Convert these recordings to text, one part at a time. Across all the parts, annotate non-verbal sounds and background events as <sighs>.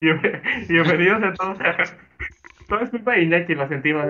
Bienvenidos a todos. <laughs> Todo es culpa de Iñaki, lo sentimos.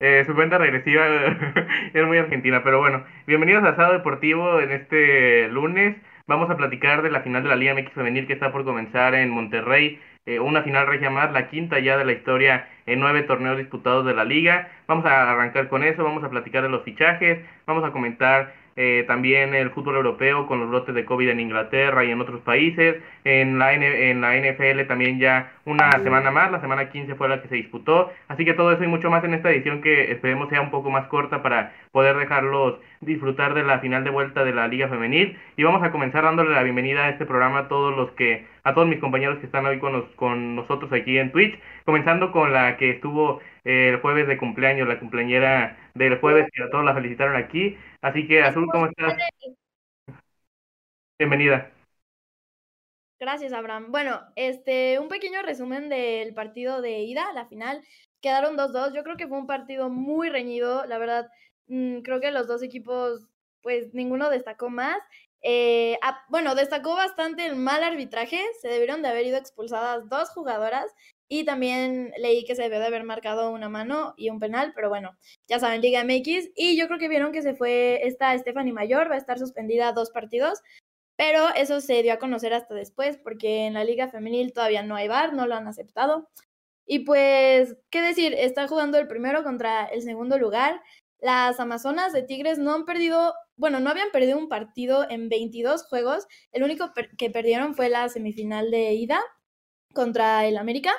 Eh, su cuenta regresiva <laughs> es muy argentina, pero bueno. Bienvenidos a Asado Deportivo en este lunes. Vamos a platicar de la final de la Liga MX Femenil que está por comenzar en Monterrey. Eh, una final regia más, la quinta ya de la historia en nueve torneos disputados de la liga. Vamos a arrancar con eso, vamos a platicar de los fichajes, vamos a comentar eh, también el fútbol europeo con los brotes de COVID en Inglaterra y en otros países. En la, N en la NFL también ya una semana más, la semana 15 fue la que se disputó. Así que todo eso y mucho más en esta edición que esperemos sea un poco más corta para poder dejarlos disfrutar de la final de vuelta de la Liga Femenil. Y vamos a comenzar dándole la bienvenida a este programa a todos los que, a todos mis compañeros que están hoy con, los, con nosotros aquí en Twitch, comenzando con la que estuvo eh, el jueves de cumpleaños, la cumpleañera del jueves, que a todos la felicitaron aquí. Así que, Azul, ¿cómo estás? Bienvenida. Gracias, Abraham. Bueno, este, un pequeño resumen del partido de ida, la final. Quedaron 2-2. Yo creo que fue un partido muy reñido. La verdad, mmm, creo que los dos equipos, pues ninguno destacó más. Eh, ah, bueno, destacó bastante el mal arbitraje. Se debieron de haber ido expulsadas dos jugadoras. Y también leí que se debió de haber marcado una mano y un penal, pero bueno, ya saben, Liga MX. Y yo creo que vieron que se fue esta Stephanie Mayor, va a estar suspendida dos partidos, pero eso se dio a conocer hasta después, porque en la Liga Femenil todavía no hay VAR, no lo han aceptado. Y pues, ¿qué decir? Está jugando el primero contra el segundo lugar. Las Amazonas de Tigres no han perdido, bueno, no habían perdido un partido en 22 juegos. El único que perdieron fue la semifinal de ida contra el América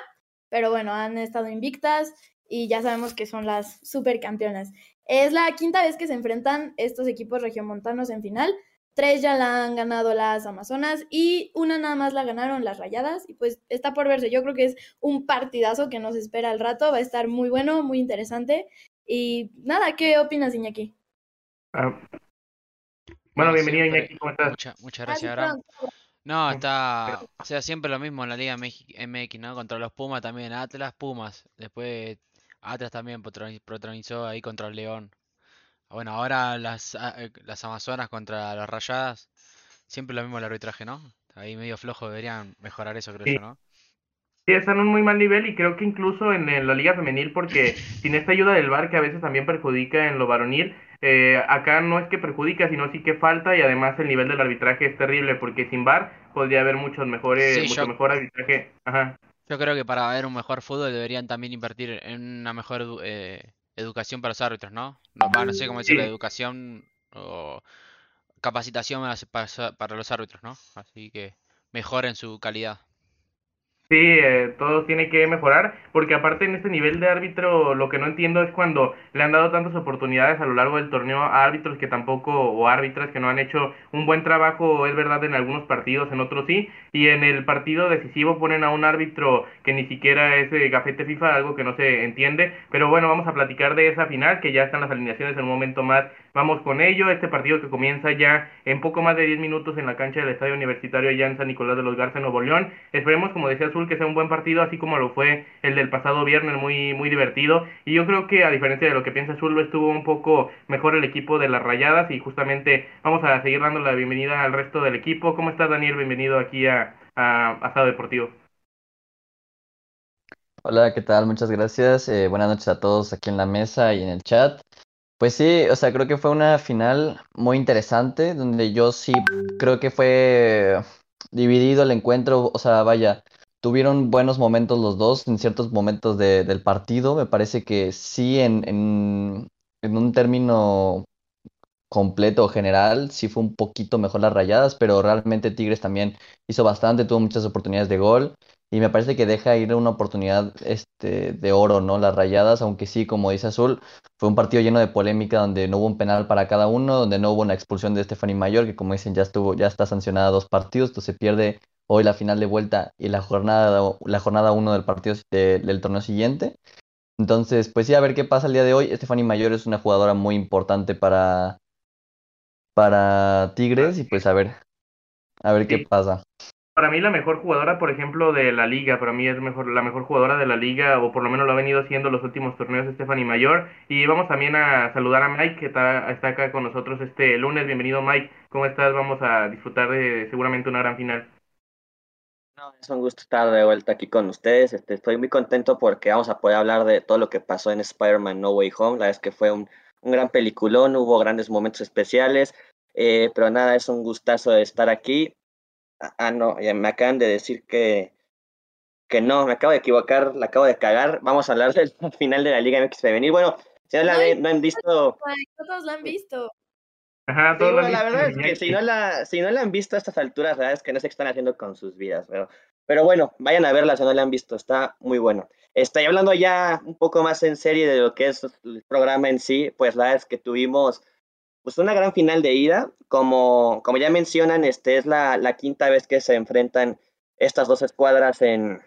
pero bueno, han estado invictas y ya sabemos que son las supercampeonas. Es la quinta vez que se enfrentan estos equipos regiomontanos en final. Tres ya la han ganado las Amazonas y una nada más la ganaron las Rayadas. Y pues está por verse. Yo creo que es un partidazo que nos espera al rato. Va a estar muy bueno, muy interesante. Y nada, ¿qué opinas, Iñaki? Ah. Bueno, bienvenido, Iñaki. ¿Cómo estás? Muchas, muchas gracias, Abraham. No, está, o sea, siempre lo mismo en la Liga MX, ¿no? Contra los Pumas también, Atlas, Pumas. Después Atlas también protagonizó ahí contra el León. Bueno, ahora las, ah, eh, las Amazonas contra las Rayadas. Siempre lo mismo el arbitraje, ¿no? Ahí medio flojo, deberían mejorar eso, creo yo, ¿no? Sí, están en un muy mal nivel y creo que incluso en, en la liga femenil, porque <laughs> sin esta ayuda del VAR que a veces también perjudica en lo varonil, eh, acá no es que perjudica, sino sí que falta y además el nivel del arbitraje es terrible porque sin VAR podría haber muchos mejores, mucho mejor arbitraje. Ajá. Yo creo que para ver un mejor fútbol deberían también invertir en una mejor eh, educación para los árbitros, ¿no? No, no sé cómo decir, la educación o capacitación para los árbitros, ¿no? Así que mejoren su calidad. Sí, eh, todo tiene que mejorar, porque aparte en este nivel de árbitro lo que no entiendo es cuando le han dado tantas oportunidades a lo largo del torneo a árbitros que tampoco, o árbitras que no han hecho un buen trabajo, es verdad, en algunos partidos, en otros sí, y en el partido decisivo ponen a un árbitro que ni siquiera es de gafete FIFA, algo que no se entiende, pero bueno, vamos a platicar de esa final, que ya están las alineaciones en un momento más, vamos con ello, este partido que comienza ya en poco más de 10 minutos en la cancha del Estadio Universitario allá en San Nicolás de los Garza, Nuevo León, esperemos, como decía que sea un buen partido, así como lo fue el del pasado viernes, muy, muy divertido. Y yo creo que a diferencia de lo que piensa Azul, lo estuvo un poco mejor el equipo de las Rayadas y justamente vamos a seguir dando la bienvenida al resto del equipo. ¿Cómo estás, Daniel? Bienvenido aquí a, a Deportivo. Hola, ¿qué tal? Muchas gracias. Eh, buenas noches a todos aquí en la mesa y en el chat. Pues sí, o sea, creo que fue una final muy interesante, donde yo sí creo que fue dividido el encuentro, o sea, vaya, tuvieron buenos momentos los dos en ciertos momentos del partido. Me parece que sí, en, en, en un término completo general, sí fue un poquito mejor las rayadas, pero realmente Tigres también hizo bastante, tuvo muchas oportunidades de gol. Y me parece que deja ir una oportunidad este, de oro, ¿no? Las rayadas, aunque sí, como dice Azul, fue un partido lleno de polémica donde no hubo un penal para cada uno, donde no hubo una expulsión de Stephanie Mayor, que como dicen ya estuvo, ya está sancionada dos partidos, entonces se pierde hoy la final de vuelta y la jornada la jornada 1 del partido del torneo siguiente. Entonces, pues sí, a ver qué pasa el día de hoy. Stephanie Mayor es una jugadora muy importante para, para Tigres y pues a ver, a ver qué pasa. Para mí la mejor jugadora, por ejemplo, de la liga, para mí es mejor la mejor jugadora de la liga, o por lo menos lo ha venido haciendo los últimos torneos Stephanie Mayor. Y vamos también a saludar a Mike, que está, está acá con nosotros este lunes. Bienvenido Mike, ¿cómo estás? Vamos a disfrutar de seguramente una gran final. Es un gusto estar de vuelta aquí con ustedes. Este, estoy muy contento porque vamos a poder hablar de todo lo que pasó en Spider-Man No Way Home. La es que fue un, un gran peliculón, hubo grandes momentos especiales, eh, pero nada, es un gustazo de estar aquí. Ah, ah no, me acaban de decir que, que no, me acabo de equivocar, la acabo de cagar. Vamos a hablar del <laughs> final de la Liga MX Femenil. Bueno, si no la, no han visto... Todos la han visto. Ajá, todos la verdad es que si no, la, si no la han visto a estas alturas, la verdad es que no sé qué están haciendo con sus vidas, pero, pero bueno, vayan a verla si no la han visto, está muy bueno. Estoy hablando ya un poco más en serie de lo que es el programa en sí, pues la verdad es que tuvimos pues una gran final de ida, como, como ya mencionan, este es la, la quinta vez que se enfrentan estas dos escuadras en,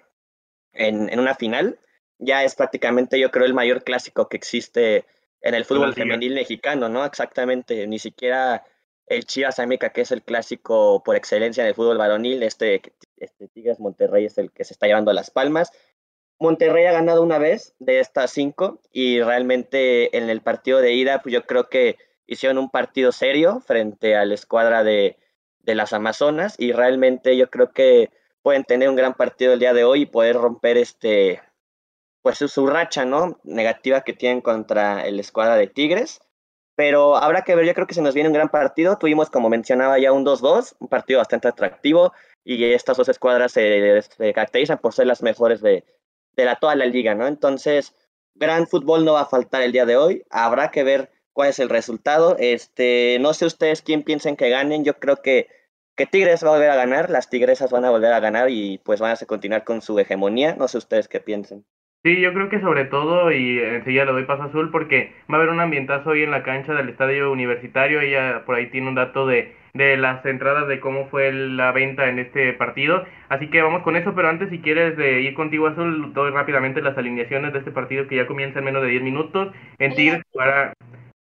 en, en una final, ya es prácticamente yo creo el mayor clásico que existe en el fútbol femenil mexicano, ¿no? Exactamente, ni siquiera el Chivas América, que es el clásico por excelencia en el fútbol varonil, este, este Tigres Monterrey es el que se está llevando las palmas. Monterrey ha ganado una vez de estas cinco y realmente en el partido de ida, pues yo creo que hicieron un partido serio frente a la escuadra de, de las Amazonas y realmente yo creo que pueden tener un gran partido el día de hoy y poder romper este, pues su racha, ¿no? Negativa que tienen contra el escuadra de Tigres. Pero habrá que ver, yo creo que se nos viene un gran partido. Tuvimos, como mencionaba ya, un 2-2, un partido bastante atractivo. Y estas dos escuadras se, caracterizan por ser las mejores de, de la, toda la liga, ¿no? Entonces, gran fútbol no va a faltar el día de hoy. Habrá que ver cuál es el resultado. Este, no sé ustedes quién piensen que ganen. Yo creo que, que Tigres va a volver a ganar, las Tigresas van a volver a ganar y pues van a continuar con su hegemonía. No sé ustedes qué piensen. Sí, yo creo que sobre todo, y enseguida le doy paso azul, porque va a haber un ambientazo hoy en la cancha del estadio universitario. Ella por ahí tiene un dato de, de las entradas de cómo fue la venta en este partido. Así que vamos con eso, pero antes, si quieres de ir contigo, Azul, doy rápidamente las alineaciones de este partido que ya comienza en menos de 10 minutos. En Tigres jugará,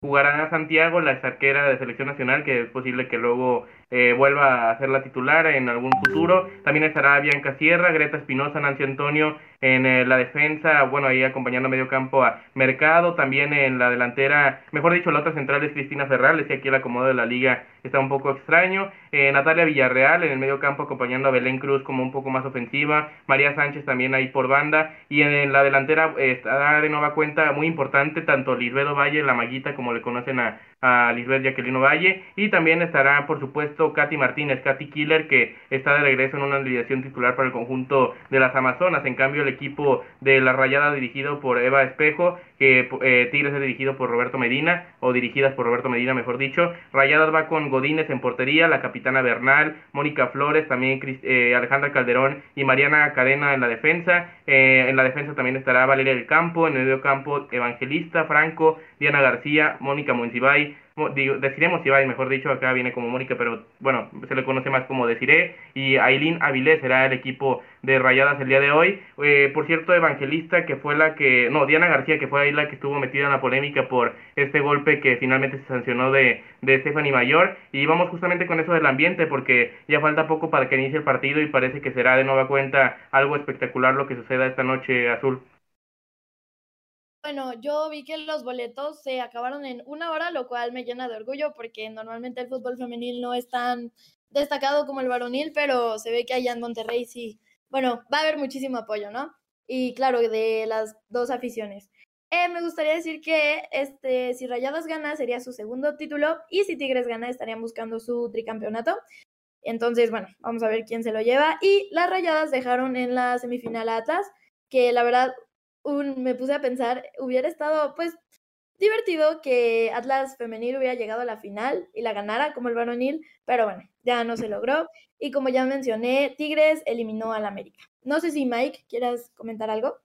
jugará Santiago, la arquera de selección nacional, que es posible que luego eh, vuelva a ser la titular en algún futuro. También estará Bianca Sierra, Greta Espinosa, Nancy Antonio en eh, la defensa, bueno, ahí acompañando a medio campo a Mercado, también en la delantera, mejor dicho, la otra central es Cristina Ferrales, y aquí el acomodo de la liga está un poco extraño. Eh, Natalia Villarreal en el medio campo acompañando a Belén Cruz como un poco más ofensiva, María Sánchez también ahí por banda, y en, la delantera estará de nueva cuenta muy importante tanto Lisbedo Valle, la maguita, como le conocen a, a Lisbeth Jacqueline Valle, y también estará, por supuesto, Katy Martínez, Katy Killer, que está de regreso en una alineación titular para el conjunto de las Amazonas. En cambio, el equipo de la Rayada dirigido por Eva Espejo, que eh, Tigres es dirigido por Roberto Medina, o dirigidas por Roberto Medina, mejor dicho. Rayadas va con Godínez en portería, la capitana Bernal, Mónica Flores, también eh, Alejandra Calderón y Mariana Cadena en la defensa. Eh, en la defensa también estará Valeria del Campo, en el medio campo Evangelista, Franco, Diana García, Mónica Monsibay, deciremos Ibai, mejor dicho, acá viene como Mónica, pero bueno, se le conoce más como Deciré, y Aileen Avilés será el equipo de Rayadas el día de hoy. Eh, por cierto, Evangelista, que fue la que, no, Diana García, que fue ahí la que estuvo metida en la polémica por este golpe que finalmente se sancionó de, de Stephanie Mayor, y vamos justamente con eso del ambiente, porque ya falta poco para que inicie el partido y parece que será de nueva cuenta algo espectacular lo que suceda esta noche azul. Bueno, yo vi que los boletos se acabaron en una hora, lo cual me llena de orgullo porque normalmente el fútbol femenil no es tan destacado como el varonil, pero se ve que allá en Monterrey sí, bueno, va a haber muchísimo apoyo, ¿no? Y claro, de las dos aficiones. Eh, me gustaría decir que este, si Rayadas gana sería su segundo título y si Tigres gana estarían buscando su tricampeonato. Entonces, bueno, vamos a ver quién se lo lleva. Y las Rayadas dejaron en la semifinal a Atlas, que la verdad me puse a pensar, hubiera estado pues divertido que Atlas femenil hubiera llegado a la final y la ganara como el varonil, pero bueno, ya no se logró. Y como ya mencioné, Tigres eliminó al América. No sé si Mike quieras comentar algo.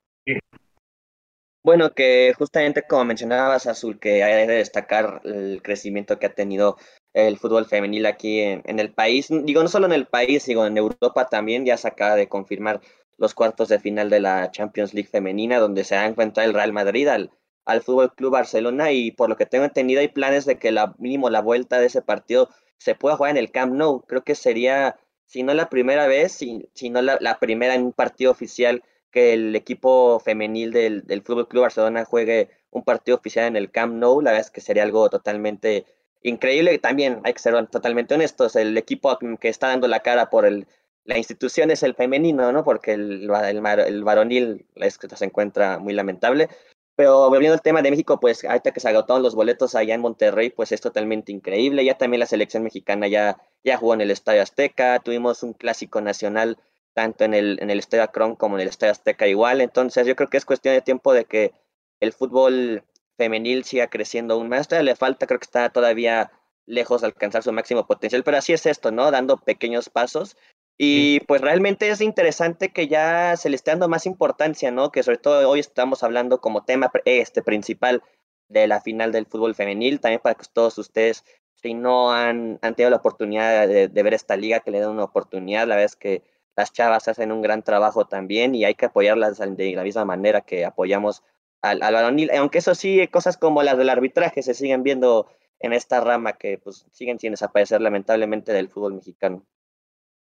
Bueno, que justamente como mencionabas, Azul, que hay que destacar el crecimiento que ha tenido el fútbol femenil aquí en, en, el país. Digo, no solo en el país, digo, en Europa también ya se acaba de confirmar los cuartos de final de la Champions League femenina, donde se va a el Real Madrid al, al Fútbol Club Barcelona y por lo que tengo entendido hay planes de que la mínimo la vuelta de ese partido se pueda jugar en el Camp Nou. Creo que sería, si no la primera vez, si, no la, la, primera en un partido oficial que el equipo femenil del, del Fútbol Club Barcelona juegue un partido oficial en el Camp Nou. La verdad es que sería algo totalmente increíble. También hay que ser totalmente honestos, el equipo que está dando la cara por el la institución es el femenino, ¿no? Porque el, el, varonil es se encuentra muy lamentable. Pero volviendo al tema de México, pues ahorita que se agotaron los boletos allá en Monterrey, pues es totalmente increíble. Ya también la selección mexicana ya, ya jugó en el Estadio Azteca, tuvimos un clásico nacional tanto en el, en el Estadio Akron como en el Estadio Azteca igual. Entonces yo creo que es cuestión de tiempo de que el fútbol femenil siga creciendo aún más. le falta, creo que está todavía lejos de alcanzar su máximo potencial, pero así es esto, ¿no? Dando pequeños pasos. Y pues realmente es interesante que ya se le esté dando más importancia, ¿no? Que sobre todo hoy estamos hablando como tema este principal de la final del fútbol femenil, también para que todos ustedes, si no han, han tenido la oportunidad de, ver esta liga, que le den una oportunidad, la verdad es que las chavas hacen un gran trabajo también y hay que apoyarlas de la misma manera que apoyamos al, al varonil, aunque eso sí, cosas como las del arbitraje se siguen viendo en esta rama que pues siguen sin desaparecer lamentablemente del fútbol mexicano.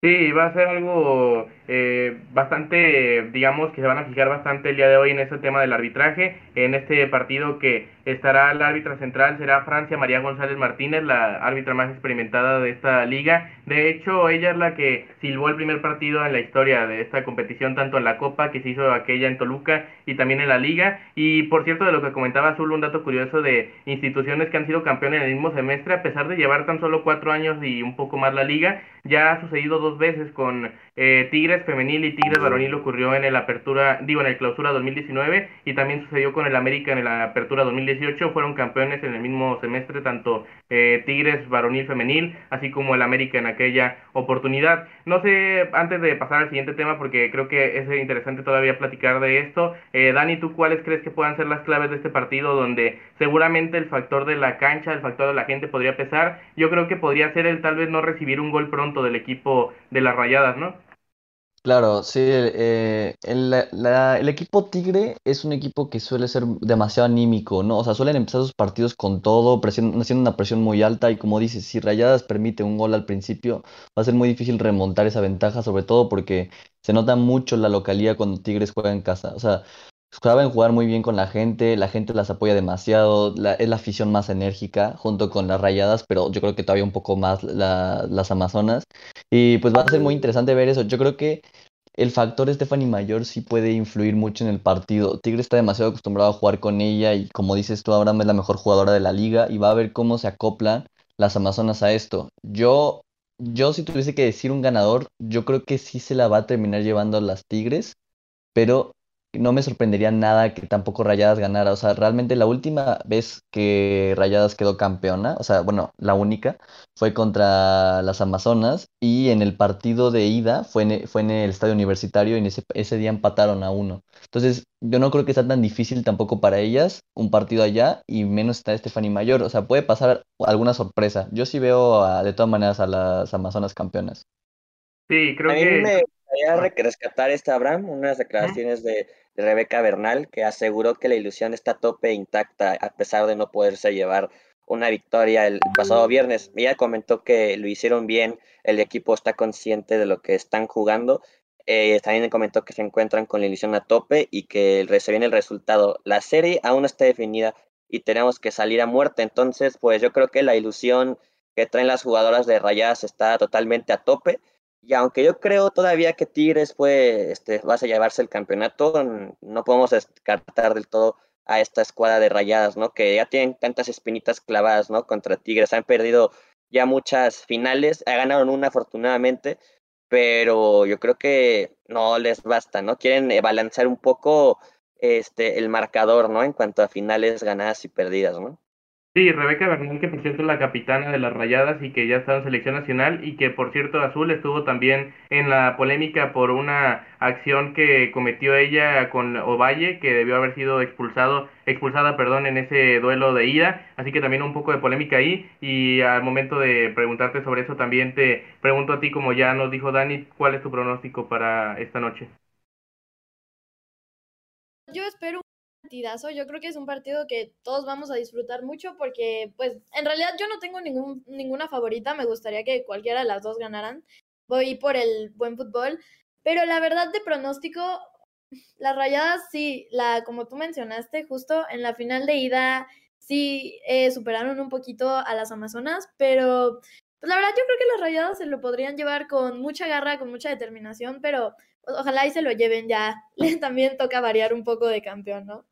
Sí, va a ser algo eh, bastante, digamos que se van a fijar bastante el día de hoy en ese tema del arbitraje, en este partido que estará la árbitra central, será Francia María González Martínez, la árbitra más experimentada de esta liga. De hecho, ella es la que silbó el primer partido en la historia de esta competición, tanto en la Copa que se hizo aquella en Toluca y también en la liga. Y por cierto, de lo que comentaba Azul, un dato curioso de instituciones que han sido campeones en el mismo semestre, a pesar de llevar tan solo cuatro años y un poco más la liga, ya ha sucedido dos veces con eh, Tigres femenil y Tigres varonil ocurrió en el apertura, digo en el clausura 2019 y también sucedió con el América en la apertura 2018, fueron campeones en el mismo semestre tanto eh, Tigres varonil femenil así como el América en aquella oportunidad. No sé, antes de pasar al siguiente tema porque creo que es interesante todavía platicar de esto, eh, Dani, ¿tú cuáles crees que puedan ser las claves de este partido donde seguramente el factor de la cancha, el factor de la gente podría pesar? Yo creo que podría ser el tal vez no recibir un gol pronto del equipo de las Rayadas, ¿no? Claro, sí, eh, el, el equipo Tigre es un equipo que suele ser demasiado anímico, ¿no? O sea, suelen empezar sus partidos con todo, presión, haciendo una presión muy alta y como dices, si Rayadas permite un gol al principio, va a ser muy difícil remontar esa ventaja, sobre todo porque se nota mucho la localía cuando Tigres juega en casa. O sea, saben jugar muy bien con la gente, la gente las apoya demasiado, es la afición más enérgica junto con las rayadas, pero yo creo que todavía un poco más las amazonas. Y pues va a ser muy interesante ver eso. Yo creo que el factor Stephanie Mayor sí puede influir mucho en el partido. Tigre está demasiado acostumbrado a jugar con ella y como dices tú, Abraham es la mejor jugadora de la liga y va a ver cómo se acoplan las amazonas a esto. Yo, yo si tuviese que decir un ganador, yo creo que sí se la va a terminar llevando las Tigres, pero no me sorprendería nada que tampoco Rayadas ganara. O sea, realmente la última vez que Rayadas quedó campeona, o sea, bueno, la única, fue contra las Amazonas y en el partido de ida fue en, fue en el estadio universitario y en ese, ese día empataron a uno. Entonces, yo no creo que sea tan difícil tampoco para ellas un partido allá y menos está Stephanie Mayor. O sea, puede pasar alguna sorpresa. Yo sí veo de todas maneras a las Amazonas campeonas. Sí, creo que gustaría rescatar esta Abraham, unas declaraciones de, Rebeca Bernal, que aseguró que la ilusión está a tope intacta a pesar de no poderse llevar una victoria el pasado viernes. Ella comentó que lo hicieron bien, el equipo está consciente de lo que están jugando. Eh, también comentó que se encuentran con la ilusión a tope y que se viene el resultado. La serie aún no está definida y tenemos que salir a muerte. Entonces, pues yo creo que la ilusión que traen las jugadoras de Rayadas está totalmente a tope y aunque yo creo todavía que Tigres fue, este, vas a llevarse el campeonato, no podemos descartar del todo a esta escuadra de rayadas, ¿no? Que ya tienen tantas espinitas clavadas, ¿no? Contra Tigres. Han perdido ya muchas finales, ganaron una afortunadamente, pero yo creo que no les basta, ¿no? Quieren eh, balancear un poco este, el marcador, ¿no? En cuanto a finales ganadas y perdidas, ¿no? Sí, Rebeca Bernal, que por cierto es la capitana de las Rayadas y que ya está en selección nacional y que por cierto Azul estuvo también en la polémica por una acción que cometió ella con Ovalle, que debió haber sido expulsado, expulsada, perdón, en ese duelo de ida, así que también un poco de polémica ahí y al momento de preguntarte sobre eso también te pregunto a ti como ya nos dijo Dani, ¿cuál es tu pronóstico para esta noche? Yo espero yo creo que es un partido que todos vamos a disfrutar mucho porque, pues, en realidad yo no tengo ningún, ninguna favorita. Me gustaría que cualquiera de las dos ganaran. Voy por el buen fútbol. Pero la verdad de pronóstico, <sighs> las rayadas sí, la, como tú mencionaste, justo en la final de ida sí eh, superaron un poquito a las Amazonas, pero Pues la verdad yo creo que los rayados se lo podrían llevar con mucha garra, con mucha determinación, pero pues, ojalá y se lo lleven ya. <laughs> También toca variar un poco de campeón, ¿no?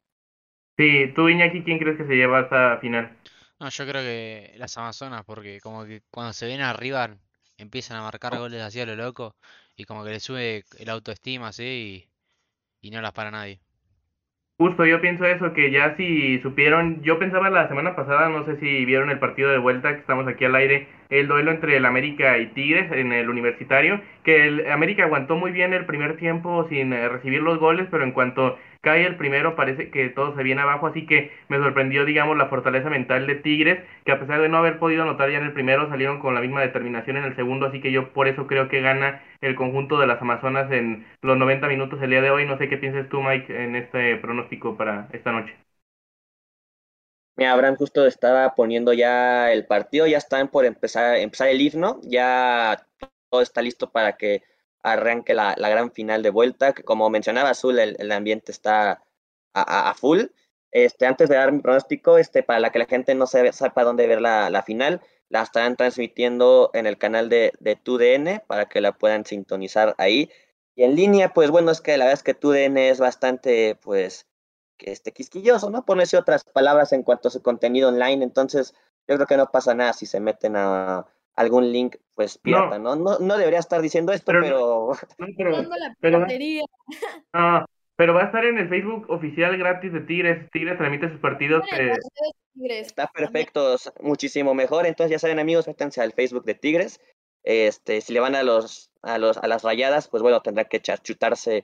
Sí, tú Iñaki, ¿quién crees que se lleva hasta final? No, yo creo que las Amazonas, porque como que cuando se ven arriba empiezan a marcar goles así a lo loco y como que le sube el autoestima así y, y no las para nadie. Justo, yo pienso eso, que ya si supieron, yo pensaba la semana pasada, no sé si vieron el partido de vuelta, que estamos aquí al aire, el duelo entre el América y Tigres en el universitario, que el América aguantó muy bien el primer tiempo sin eh, recibir los goles, pero en cuanto cae el primero parece que todo se viene abajo, así que me sorprendió, digamos, la fortaleza mental de Tigres, que a pesar de no haber podido anotar ya en el primero, salieron con la misma determinación en el segundo, así que yo por eso creo que gana el conjunto de las Amazonas en los 90 minutos el día de hoy. No sé qué piensas tú, Mike, en este pronóstico para esta noche. Mira, Abraham justo estaba poniendo ya el partido, ya están por empezar, empezar el himno, ya todo está listo para que arranque la, gran final de vuelta, que como mencionaba Azul, el, ambiente está a, full. Este, antes de dar mi pronóstico, este, para la que la gente no sepa dónde ver la, final, la estarán transmitiendo en el canal de, de TUDN para que la puedan sintonizar ahí. Y en línea, pues bueno, es que la verdad es que TUDN es bastante, pues, que este quisquilloso, ¿no? Ponerse otras palabras en cuanto a su contenido online, entonces yo creo que no pasa nada si se meten a algún link, pues pirata, ¿no? No, no, debería estar diciendo esto, pero... pero, <laughs> ah, pero, va a estar en el Facebook oficial gratis de Tigres. Tigres transmite sus partidos. Está perfecto, muchísimo mejor. Entonces ya saben amigos, métanse al Facebook de Tigres. Este, si le van a los, a los, a las rayadas, pues bueno, tendrá que chutarse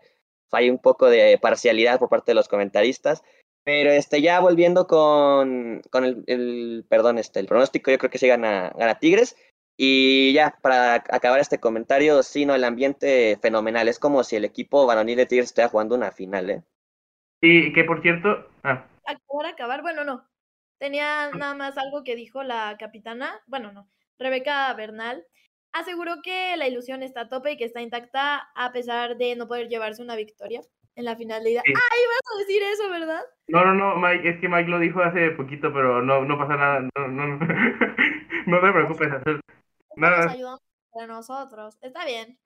hay un poco de parcialidad por parte de los comentaristas. Pero este, ya volviendo con, con el, perdón, este, el pronóstico, yo creo que sí gana, gana Tigres. Y ya, para acabar este comentario, sí, no, el ambiente fenomenal. Es como si el equipo varonil de Tigres estuviera jugando una final, ¿eh? Y que por cierto. Ah. Acabar, acabar, bueno, no. Tenía nada más algo que dijo la capitana, bueno, no, Rebeca Bernal, aseguró que la ilusión está a tope y que está intacta a pesar de no poder llevarse una victoria en la final de ida. ¡Ay, vas a decir eso, verdad! No, no, no, Mike, es que Mike lo dijo hace poquito, pero no, no pasa nada. No, no, no, <laughs> no te preocupes. Nos ayudamos entre nosotros. Está bien.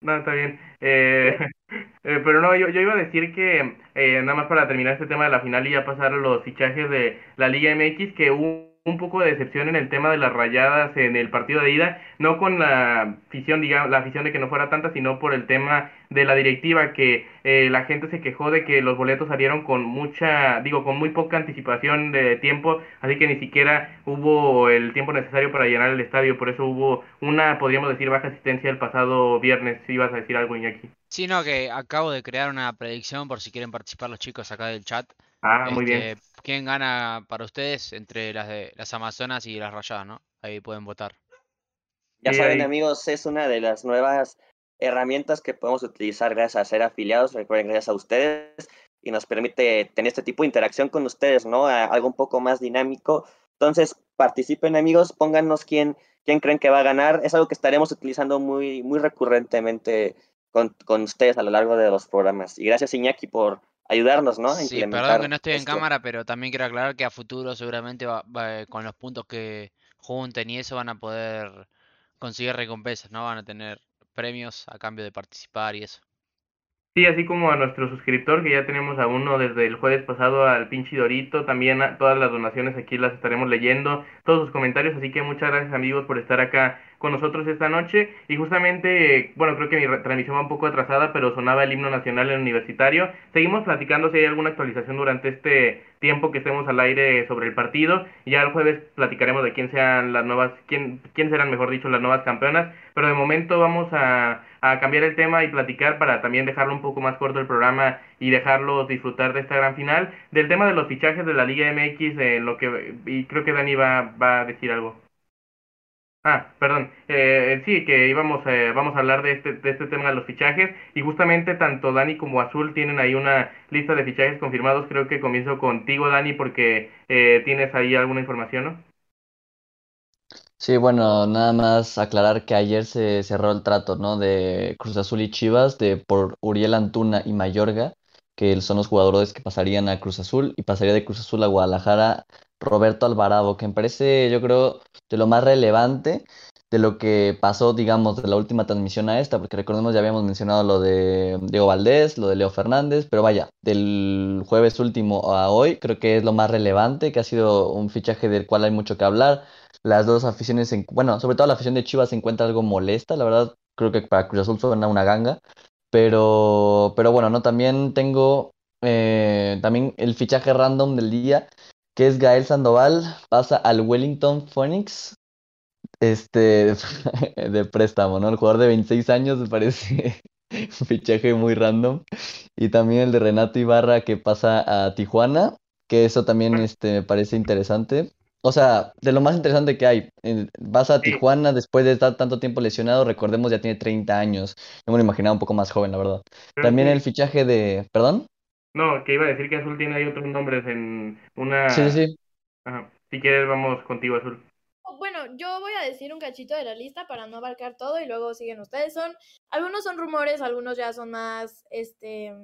No, está bien. Eh, <laughs> eh, pero no, yo, yo iba a decir que, eh, nada más para terminar este tema de la final y ya pasar a los fichajes de la Liga MX, que hubo un poco de decepción en el tema de las rayadas en el partido de ida, no con la afición, digamos, la afición de que no fuera tanta, sino por el tema de la directiva, que eh, la gente se quejó de que los boletos salieron con mucha, digo, con muy poca anticipación de tiempo, así que ni siquiera hubo el tiempo necesario para llenar el estadio, por eso hubo una, podríamos decir, baja asistencia el pasado viernes, si ibas a decir algo, Iñaki. Sí, no, que acabo de crear una predicción por si quieren participar los chicos acá del chat. Ah, muy bien. ¿Quién gana para ustedes entre las de las Amazonas y las Rayadas, no? Ahí pueden votar. Ya saben, amigos, es una de las nuevas herramientas que podemos utilizar gracias a ser afiliados, recuerden, gracias a ustedes, y nos permite tener este tipo de interacción con ustedes, ¿no? algo un poco más dinámico. Entonces, participen, amigos, pónganos quién, quién creen que va a ganar. Es algo que estaremos utilizando muy, muy recurrentemente con, con ustedes a lo largo de los programas. Y gracias, Iñaki, por ayudarnos, ¿no? sí, perdón que no estoy en cámara, pero también quiero aclarar que a futuro seguramente con los puntos que junten y eso van a poder conseguir recompensas, ¿no? Van a tener premios a cambio de participar y eso. Sí, así como a nuestro suscriptor, que ya tenemos a uno desde el jueves pasado, al pinche Dorito, también a todas las donaciones aquí las estaremos leyendo, todos sus comentarios, así que muchas gracias amigos por estar acá con nosotros esta noche y justamente, bueno, creo que mi transmisión va un poco atrasada, pero sonaba el himno nacional en universitario. Seguimos platicando si hay alguna actualización durante este tiempo que estemos al aire sobre el partido ya el jueves platicaremos de quién sean las nuevas, quién, quién serán, mejor dicho, las nuevas campeonas, pero de momento vamos a, a cambiar el tema y platicar para también dejarlo un poco más corto el programa y dejarlos disfrutar de esta gran final. Del tema de los fichajes de la Liga MX, eh, lo que, y creo que Dani va, va a decir algo. Ah, perdón. Eh, sí, que íbamos, eh, vamos a hablar de este, de este tema de los fichajes y justamente tanto Dani como Azul tienen ahí una lista de fichajes confirmados. Creo que comienzo contigo, Dani, porque eh, tienes ahí alguna información, ¿no? Sí, bueno, nada más aclarar que ayer se cerró el trato, ¿no? De Cruz Azul y Chivas, de por Uriel Antuna y Mayorga, que son los jugadores que pasarían a Cruz Azul y pasaría de Cruz Azul a Guadalajara Roberto Alvarado, que me parece, yo creo, de lo más relevante. de lo que pasó, digamos, de la última transmisión a esta, porque recordemos ya habíamos mencionado lo de Diego Valdés, lo de Leo Fernández, pero vaya, del jueves último a hoy creo que es lo más relevante, que ha sido un fichaje del cual hay mucho que hablar. Las dos aficiones, bueno, sobre todo la afición de Chivas se encuentra algo molesta, la verdad, creo que para Cruz Azul suena una ganga, pero, pero bueno, no, también tengo eh, también el fichaje random del día, que es Gael Sandoval, pasa al Wellington Phoenix, este, <laughs> de préstamo, ¿no? El jugador de 26 años me parece un <laughs> fichaje muy random. Y también el de Renato Ibarra que pasa a Tijuana, que eso también este, me parece interesante. O sea, de lo más interesante que hay, vas a Tijuana después de estar tanto tiempo lesionado, recordemos ya tiene 30 años. No me lo imaginaba un poco más joven, la verdad. También el fichaje de... ¿Perdón? No, que iba a decir que Azul tiene ahí otros nombres en una... Sí, sí. Ajá. Si quieres, vamos contigo, Azul. Bueno, yo voy a decir un cachito de la lista para no abarcar todo y luego siguen ustedes. Son, algunos son rumores, algunos ya son más, este,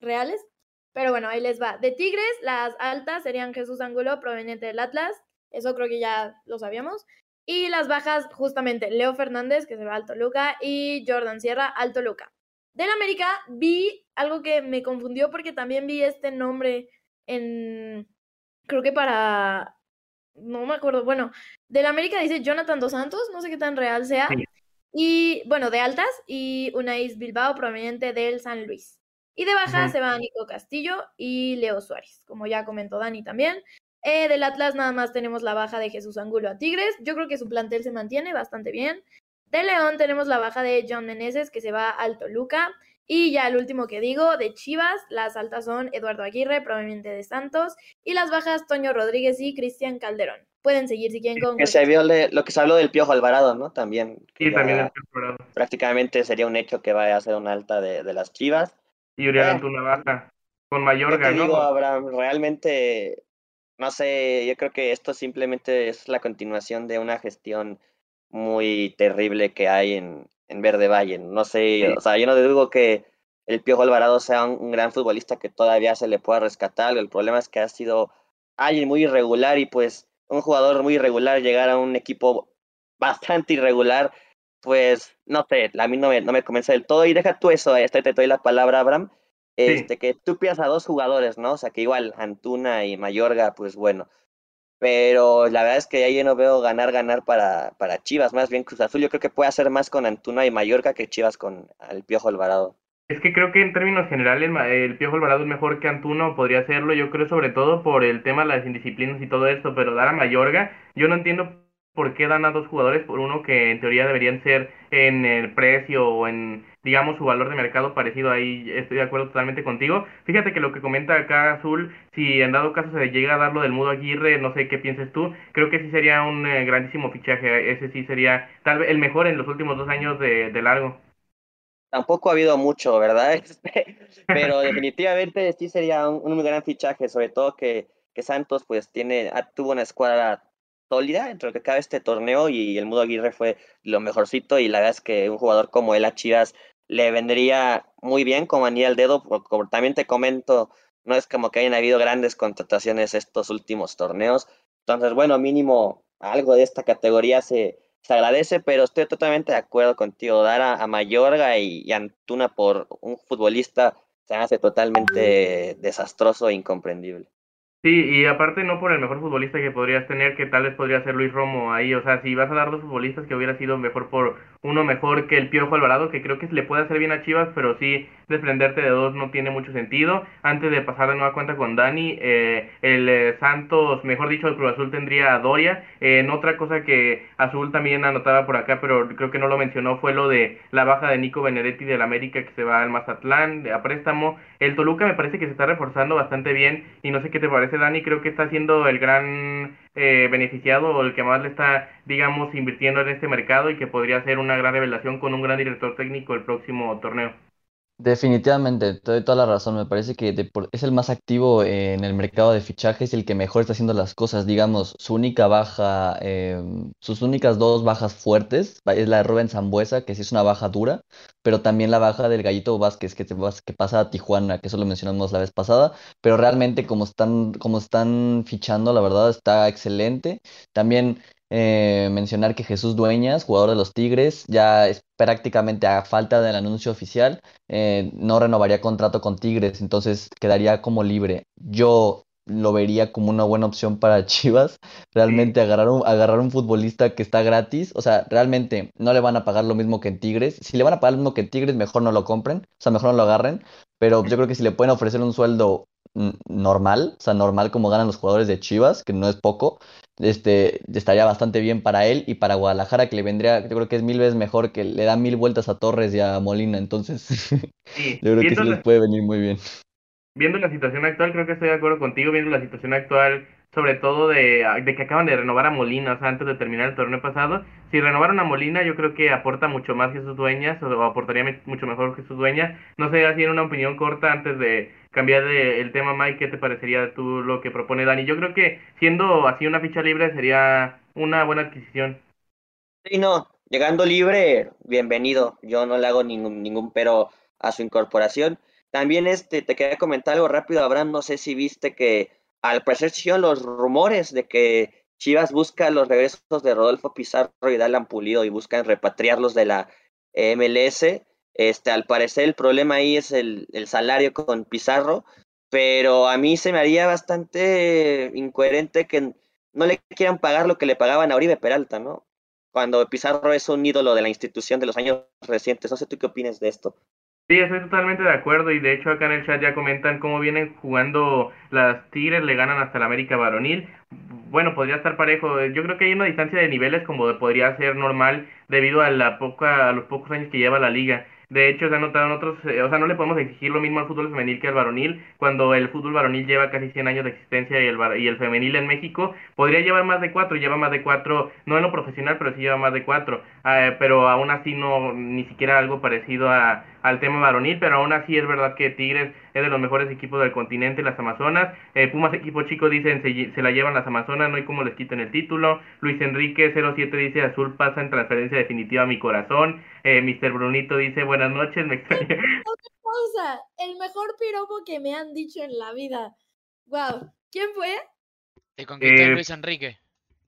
reales. Pero bueno, ahí les va. De Tigres, las altas serían Jesús Angulo, proveniente del Atlas. Eso creo que ya lo sabíamos. Y las bajas, justamente, Leo Fernández, que se va a Alto Luca, y Jordan Sierra, Alto Luca. Del América vi algo que me confundió porque también vi este nombre en, creo que para, no me acuerdo, bueno, del América dice Jonathan Dos Santos, no sé qué tan real sea, y bueno, de altas, y Unais Bilbao proveniente del San Luis. Y de baja se va Nico Castillo y Leo Suárez, como ya comentó Dani también. Eh, del Atlas nada más tenemos la baja de Jesús Angulo a Tigres. Yo creo que su plantel se mantiene bastante bien. De León tenemos la baja de John Meneses que se va al Toluca. Y ya el último que digo, de Chivas, las altas son Eduardo Aguirre, probablemente de Santos, y las bajas Toño Rodríguez y Cristian Calderón. Pueden seguir si quieren con... Que se vio lo que se habló del Piojo Alvarado, ¿no? También. Sí, también el Piojo Alvarado. Prácticamente sería un hecho que vaya a ser una alta de, las Chivas. Y Uriel eh, una baja. Con mayor ¿no? digo, Abraham, realmente, no sé, yo creo que esto simplemente es la continuación de una gestión muy terrible que hay en, en Verde Valle. No sé, o sea, yo no digo que el Piojo Alvarado sea un, gran futbolista que todavía se le pueda rescatar. El problema es que ha sido alguien muy irregular y pues un jugador muy irregular llegar a un equipo bastante irregular, pues no sé, a mí no me, no me convence del todo. Y deja tú eso, este te doy la palabra, Abraham. Este, que tú pidas a dos jugadores, ¿no? O sea, que igual Antuna y Mayorga, pues bueno, pero la verdad es que ahí yo no veo ganar, ganar para, para Chivas, más bien Cruz Azul. Yo creo que puede hacer más con Antuna y Mallorca que Chivas con el Piojo Alvarado. Es que creo que en términos generales el Piojo Alvarado es mejor que Antuna, podría hacerlo, yo creo sobre todo por el tema de las indisciplinas y todo esto, pero dar a Mayorga, yo no entiendo por qué dan a dos jugadores por uno que en teoría deberían ser en el precio o en digamos, su valor de mercado parecido ahí, estoy de acuerdo totalmente contigo. Fíjate que lo que comenta acá Azul, si en dado caso se llega a darlo del Mudo Aguirre, no sé qué pienses tú, creo que sí sería un eh, grandísimo fichaje, ese sí sería tal vez el mejor en los últimos dos años de, largo. Tampoco ha habido mucho, ¿verdad? <laughs> Este, pero definitivamente sí sería un, muy gran fichaje, sobre todo que, que Santos pues tiene, tuvo una escuadra sólida dentro de lo que cabe este torneo y el Mudo Aguirre fue lo mejorcito y la verdad es que un jugador como él a Chivas le vendría muy bien como anilla al dedo, porque también te comento, no es como que hayan habido grandes contrataciones estos últimos torneos. Entonces, bueno, mínimo algo de esta categoría se, se agradece, pero estoy totalmente de acuerdo contigo. Dar a, Mayorga y, y, Antuna por un futbolista se hace totalmente desastroso e incomprendible. Sí, y aparte no por el mejor futbolista que podrías tener, que tal vez podría ser Luis Romo ahí, o sea, si vas a dar dos futbolistas que hubiera sido mejor por uno mejor que el Piojo Alvarado, que creo que le puede hacer bien a Chivas, pero sí desprenderte de dos no tiene mucho sentido. Antes de pasar de nueva cuenta con Dani, eh, el eh, Santos, mejor dicho, el Cruz Azul tendría a Doria. en otra cosa que Azul también anotaba por acá, pero creo que no lo mencionó, fue lo de la baja de Nico Benedetti del América que se va al Mazatlán a préstamo. El Toluca me parece que se está reforzando bastante bien y no sé qué te parece Dani, creo que está siendo el gran eh, beneficiado o el que más le está, digamos, invirtiendo en este mercado y que podría ser una gran revelación con un gran director técnico el próximo torneo. Definitivamente, te doy toda la razón. Me parece que es el más activo en el mercado de fichajes y el que mejor está haciendo las cosas. Digamos, su única baja, em, sus únicas dos bajas fuertes es la de Rubén Zambuesa, que sí es una baja dura, pero también la baja del Gallito Vázquez, que, que pasa a Tijuana, que eso lo mencionamos la vez pasada. Pero realmente, como están, como están fichando, la verdad está excelente. También eh, mencionar que Jesús Dueñas, jugador de los Tigres, ya es prácticamente a falta del anuncio oficial, eh, no renovaría contrato con Tigres, entonces quedaría como libre. Yo lo vería como una buena opción para <laughs> Chivas. Realmente agarrar un, agarrar un futbolista que está gratis. O sea, realmente no le van a pagar lo mismo que en Tigres. Si le van a pagar lo mismo que en Tigres, mejor no lo compren. O sea, mejor no lo agarren. Pero yo creo que si le pueden ofrecer un sueldo normal, o sea, normal como ganan los jugadores de Chivas, que no es poco, este, estaría bastante bien para él y para Guadalajara, que le vendría, yo creo que es mil veces mejor, que le da mil vueltas a Torres y a Molina, entonces <laughs> yo creo que sí les puede venir muy bien viendo la situación actual, creo que estoy de acuerdo contigo, viendo la situación actual, sobre todo de, de, que acaban de renovar a Molina, o sea, antes de terminar el torneo pasado. Si renovaron a Molina, yo creo que aporta mucho más que sus dueñas, o aportaría mucho mejor que sus dueñas. No sé, así en una opinión corta, antes de cambiar de, el tema, Mike, ¿qué te parecería tú lo que propone Dani? Yo creo que siendo así una ficha libre sería una buena adquisición. Sí, no, llegando libre, bienvenido. Yo no le hago ningún, ningún pero a su incorporación. También este, te quería comentar algo rápido, Abraham, no sé si viste que al parecer los rumores de que Chivas busca los regresos de Rodolfo Pizarro y Dalan Pulido y buscan repatriarlos de la MLS. Este, al parecer el problema ahí es el, el salario con Pizarro, pero a mí se me haría bastante incoherente que no le quieran pagar lo que le pagaban a Oribe Peralta, ¿no? Cuando Pizarro es un ídolo de la institución de los años recientes. No sé tú qué opinas de esto. Sí, estoy totalmente de acuerdo y de hecho acá en el chat ya comentan cómo vienen jugando las Tigres, le ganan hasta el América varonil. Bueno, podría estar parejo. Yo creo que hay una distancia de niveles como podría ser normal debido a la poca a los pocos años que lleva la liga. De hecho, se ha notado otros, eh, o sea, no le podemos exigir lo mismo al fútbol femenil que al varonil, cuando el fútbol varonil lleva casi 100 años de existencia y el, y el femenil en México podría llevar más de cuatro, lleva más de cuatro, no en lo profesional, pero sí lleva más de cuatro, ah, pero aún así no, ni siquiera algo parecido a, al tema varonil, pero aún así es verdad que Tigres es de los mejores equipos del continente, las Amazonas. Eh, Pumas equipo chico dicen se, se, la llevan las Amazonas, no hay como les quiten el título. Luis Enrique 07 dice Azul pasa en transferencia definitiva a mi corazón. Eh, Mr. Brunito dice buenas noches, me extraña. <laughs> pausa, el mejor piropo que me han dicho en la vida. Wow, ¿quién fue? Te conquistó eh, Luis Enrique.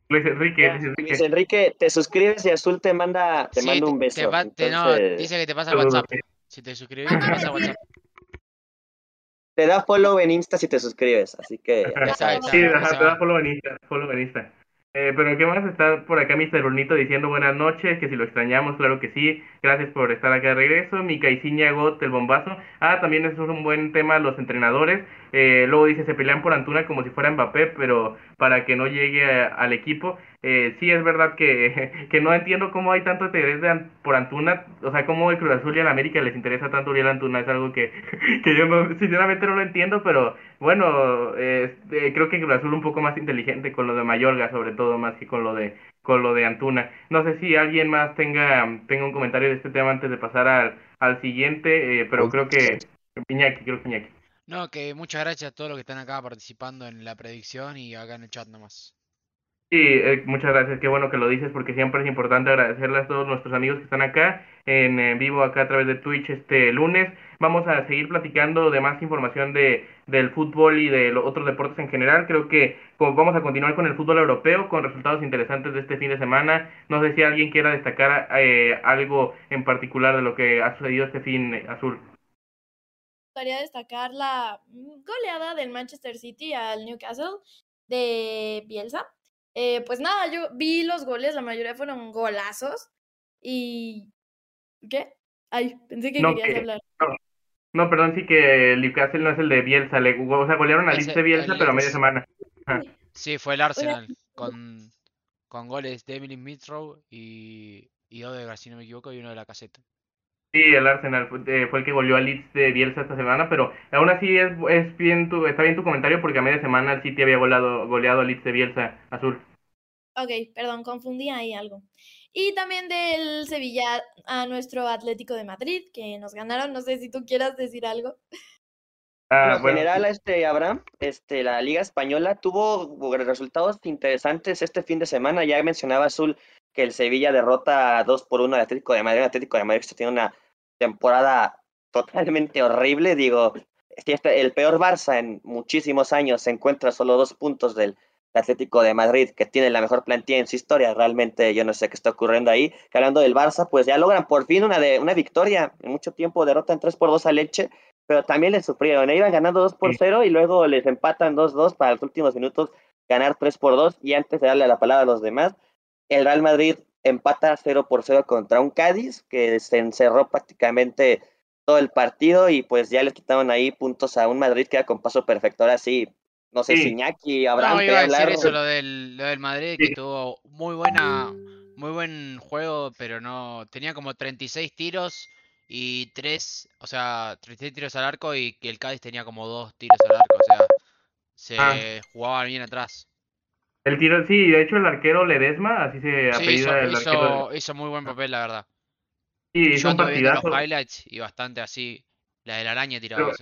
Luis Enrique, Luis Enrique. Luis Enrique, te suscribes y Azul te manda, te manda un beso. Te no, dice que te pasa WhatsApp. Si te suscribes, te pasa WhatsApp. Te da follow en Insta si te suscribes, así que... sí, te da follow en Insta, follow en Insta. Eh, pero ¿qué más? Está por acá Mr. Brunito diciendo buenas noches, que si lo extrañamos, claro que sí. Gracias por estar acá de regreso. Mi Caiciña Got, el bombazo. Ah, también eso es un buen tema, los entrenadores. Eh, luego dice, se pelean por Antuna como si fuera Mbappé, pero para que no llegue al equipo. Eh, sí es verdad que, <laughs> que no entiendo cómo hay tanto interés por Antuna, o sea, cómo el Cruz Azul y al América les interesa tanto Uriel Antuna, es algo que, <laughs> que yo no, sinceramente no lo entiendo, pero bueno, eh, creo que Cruz Azul un poco más inteligente con lo de Mayorga, sobre todo, más que con lo de con lo de Antuna. No sé si alguien más tenga, tenga un comentario de este tema antes de pasar al, al siguiente, eh, pero creo que Piñaki, creo que. No, que muchas gracias a todos los que están acá participando en la predicción y acá en el chat nomás. Sí, eh, muchas gracias, qué bueno que lo dices porque siempre es importante agradecerle a todos nuestros amigos que están acá en, vivo acá a través de Twitch este lunes. Vamos a seguir platicando de más información de, del fútbol y de los otros deportes en general. Creo que vamos a continuar con el fútbol europeo con resultados interesantes de este fin de semana. No sé si alguien quiera destacar eh, algo en particular de lo que ha sucedido este fin azul. Me gustaría destacar la goleada del Manchester City al Newcastle de Bielsa eh, pues nada, yo vi los goles, la mayoría fueron golazos. Y. ¿Qué? Ay, pensé que querías hablar. No, perdón, sí que el Newcastle no es el de Bielsa. Le, o sea, golearon a Leeds de Bielsa, pero a media semana. Sí, fue el Arsenal. Con, con goles de Emily Mitrow y, y Odegaard, si no me equivoco, y uno de la caseta. Sí, el Arsenal fue, fue, el que goleó a Leeds de Bielsa esta semana, pero aún así es, es bien tu, está bien tu comentario porque a media semana el City había goleado, goleado a Leeds de Bielsa azul. Ok, perdón, confundí ahí algo. Y también del Sevilla a nuestro Atlético de Madrid, que nos ganaron. No sé si tú quieras decir algo. Ah, en general, este Abraham, este, la Liga Española tuvo resultados interesantes este fin de semana. Ya mencionaba Azul que el Sevilla derrota 2 por 1 al Atlético de Madrid. El Atlético de Madrid que tiene una temporada totalmente horrible. Digo, este, el peor Barça en muchísimos años se encuentra solo dos puntos del Atlético de Madrid, que tiene la mejor plantilla en su historia. Realmente yo no sé qué está ocurriendo ahí. Que hablando del Barça, pues ya logran por fin una, de, una victoria. En mucho tiempo derrotan 3 por 2 a Leche, pero también les sufrieron. Iban ganando 2 por 0 y luego les empatan 2-2 para los últimos minutos ganar 3 por 2. Y antes de darle la palabra a los demás, el Real Madrid empata 0 por 0 contra un Cádiz que se encerró prácticamente todo el partido y pues ya les quitaron ahí puntos a un Madrid que era con paso perfecto. Ahora sí, no sé si Iñaki, Abraham, no, iba a decir eso, lo del, lo del Madrid, que tuvo muy buena, muy buen juego, pero no, tenía como 36 tiros y 3, o sea, 36 tiros al arco y que el Cádiz tenía como 2 tiros al arco, o sea, se ah. jugaba bien atrás. El tiro, sí, de hecho el arquero Ledesma, así se apellida el hizo, arquero. Hizo muy buen papel, la verdad. Sí, hizo un partidazo. los highlights y bastante así, la de la araña tiraba.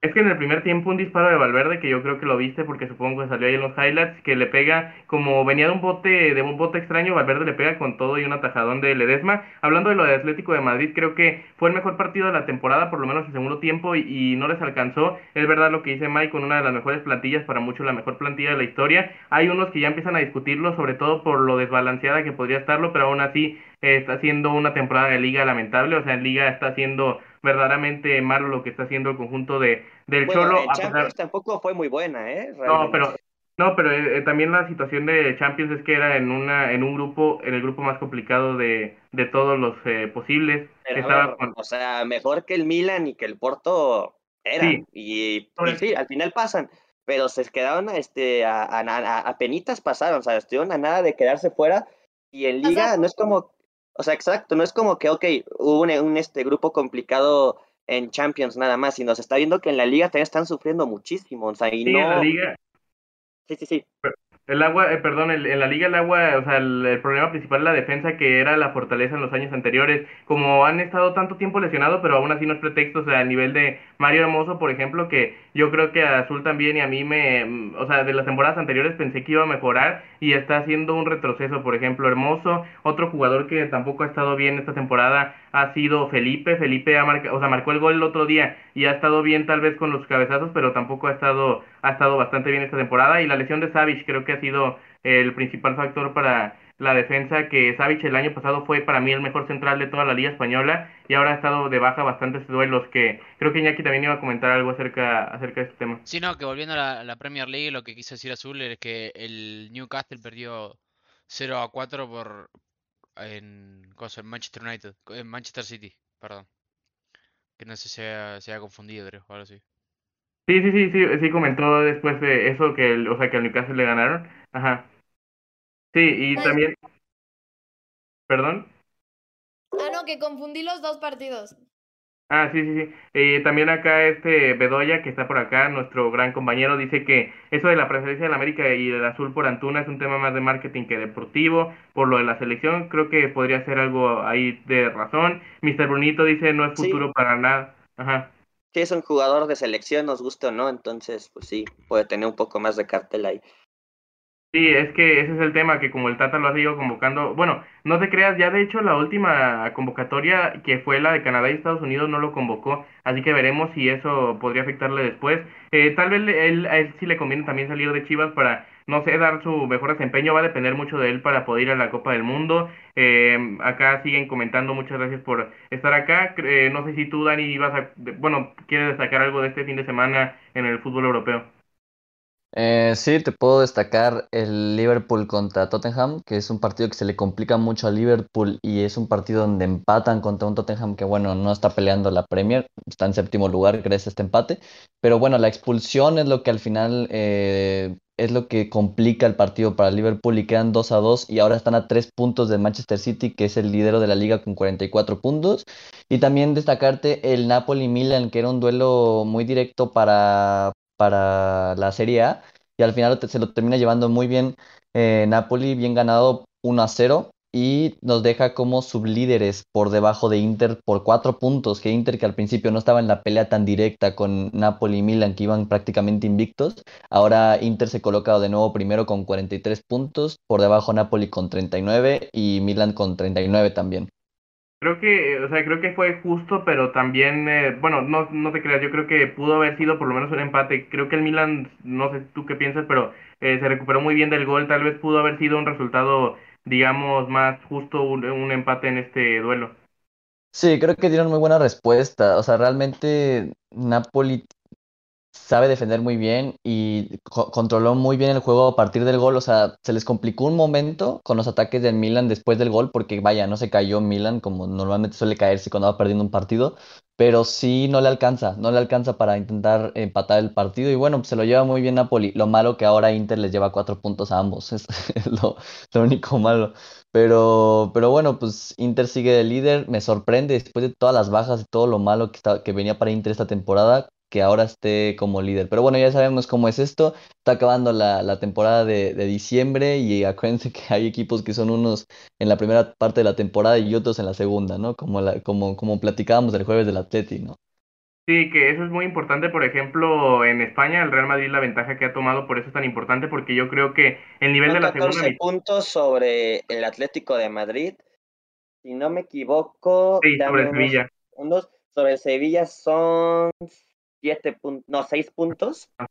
Es que en el primer tiempo un disparo de Valverde, que yo creo que lo viste porque supongo que salió ahí en los highlights, que le pega, como venía de un bote, de un bote extraño, Valverde le pega con todo y un atajadón de Ledesma. Hablando de lo de Atlético de Madrid, creo que fue el mejor partido de la temporada, por lo menos el segundo tiempo, y, no les alcanzó. Es verdad lo que dice Mike, con una de las mejores plantillas, para muchos la mejor plantilla de la historia. Hay unos que ya empiezan a discutirlo, sobre todo por lo desbalanceada que podría estarlo, pero aún así eh, está haciendo una temporada de liga lamentable, o sea, liga está haciendo verdaderamente malo lo que está haciendo el conjunto de del Cholo. En tampoco fue muy buena, ¿eh? No, pero no, pero eh, también la situación de Champions es que era en una en un grupo en el grupo más complicado de, de todos los eh, posibles. Estaba O sea, mejor que el Milan y que el Porto eran y, sí, al final pasan, pero se quedaron este a, a, a, penitas pasaron, o sea, estuvieron a nada de quedarse fuera y en liga no es como o sea, exacto, no es como que, ok, hubo un, este grupo complicado en Champions nada más, sino se está viendo que en la liga también están sufriendo muchísimo. O sea, y sí, no... en la liga. Sí, sí, sí. El agua, eh, perdón, en la liga el agua, o sea, el, problema principal es la defensa que era la fortaleza en los años anteriores. Como han estado tanto tiempo lesionados, pero aún así no es pretexto, o sea, a nivel de Mario Hermoso, por ejemplo, que yo creo que a Azul también y a mí me, o sea, de las temporadas anteriores pensé que iba a mejorar y está haciendo un retroceso, por ejemplo, Hermoso. Otro jugador que tampoco ha estado bien esta temporada ha sido Felipe. Felipe ha marcado, o sea, marcó el gol el otro día y ha estado bien tal vez con los cabezazos, pero tampoco ha estado, ha estado bastante bien esta temporada. Y la lesión de Savage creo que ha sido el principal factor para la defensa, que Savic el año pasado fue para mí el mejor central de toda la liga española y ahora ha estado de baja bastantes duelos que creo que Iñaki también iba a comentar algo acerca, acerca de este tema. Sí, no, que volviendo a la, Premier League, lo que quiso decir Azul es que el Newcastle perdió 0 a 4 por en, en Manchester United, en Manchester City, perdón. Que no sé si se ha, confundido, pero algo así. Sí, sí, sí, sí, sí comentó después de eso que, el, o sea, que al Newcastle le ganaron. Ajá. Sí, y pues también... ¿Perdón? Ah, no, que confundí los dos partidos. Ah, sí, sí, sí. Eh, también acá este Bedoya, que está por acá, nuestro gran compañero, dice que eso de la preferencia del América y del azul por Antuna es un tema más de marketing que deportivo. Por lo de la selección, creo que podría ser algo ahí de razón. Mr. Brunito dice no es futuro para nada. Ajá. Sí, es un jugador de selección, nos gusta o no, entonces, pues sí, puede tener un poco más de cartel ahí. Sí, es que ese es el tema, que como el Tata lo ha seguido convocando, bueno, no te creas, ya de hecho la última convocatoria que fue la de Canadá y Estados Unidos no lo convocó, así que veremos si eso podría afectarle después. Eh, tal vez él, a él sí le conviene también salir de Chivas para, no sé, dar su mejor desempeño, va a depender mucho de él para poder ir a la Copa del Mundo. Eh, acá siguen comentando, muchas gracias por estar acá. Eh, no sé si tú, Dani, ibas a, bueno, quieres destacar algo de este fin de semana en el fútbol europeo. Eh, sí, te puedo destacar el Liverpool contra Tottenham, que es un partido que se le complica mucho a Liverpool y es un partido donde empatan contra un Tottenham que, bueno, no está peleando la Premier, está en séptimo lugar gracias a este empate, pero bueno, la expulsión es lo que al final eh, es lo que complica el partido para Liverpool y quedan 2 a 2 y ahora están a 3 puntos de Manchester City, que es el lidero de la liga con 44 puntos. Y también destacarte el Napoli-Milan, que era un duelo muy directo para, para la Serie A y al final se lo termina llevando muy bien eh, Napoli, bien ganado 1 a 0 y nos deja como sublíderes por debajo de Inter por cuatro puntos, que Inter que al principio no estaba en la pelea tan directa con Napoli y Milan que iban prácticamente invictos, ahora Inter se coloca de nuevo primero con 43 puntos, por debajo Napoli con 39 y Milan con 39 también. Creo que, o sea, creo que fue justo, pero también, eh, bueno, no, no te creas, yo creo que pudo haber sido por lo menos un empate. Creo que el Milan, no sé tú qué piensas, pero eh, se recuperó muy bien del gol. Tal vez pudo haber sido un resultado, digamos, más justo un, un empate en este duelo. Sí, creo que dieron muy buena respuesta. O sea, realmente Napoli sabe defender muy bien y co- controló muy bien el juego a partir del gol. O sea, se les complicó un momento con los ataques del Milan después del gol, porque vaya, no se cayó Milan como normalmente suele caerse cuando va perdiendo un partido, pero sí no le alcanza, no le alcanza para intentar empatar el partido. Y bueno, pues se lo lleva muy bien Napoli. Lo malo que ahora Inter les lleva cuatro puntos a ambos, <laughs> es lo, lo único malo. Pero, pero bueno, pues Inter sigue de líder. Me sorprende después de todas las bajas y todo lo malo que, está, que venía para Inter esta temporada, que ahora esté como líder. Pero bueno, ya sabemos cómo es esto. Está acabando la, la temporada de, de diciembre y acuérdense <laughs> que hay equipos que son unos en la primera parte de la temporada y otros en la segunda, ¿no? Como, la, como, como platicábamos el jueves del Atleti, ¿no? Sí, que eso es muy importante, por ejemplo, en España, el Real Madrid, la ventaja que ha tomado, por eso es tan importante, porque yo creo que el nivel de la segunda 14 mitad, puntos sobre el Atlético de Madrid. Si no me equivoco, sí, sobre unos Sevilla. segundos. Sobre el Sevilla son siete puntos, no, seis puntos. Ah.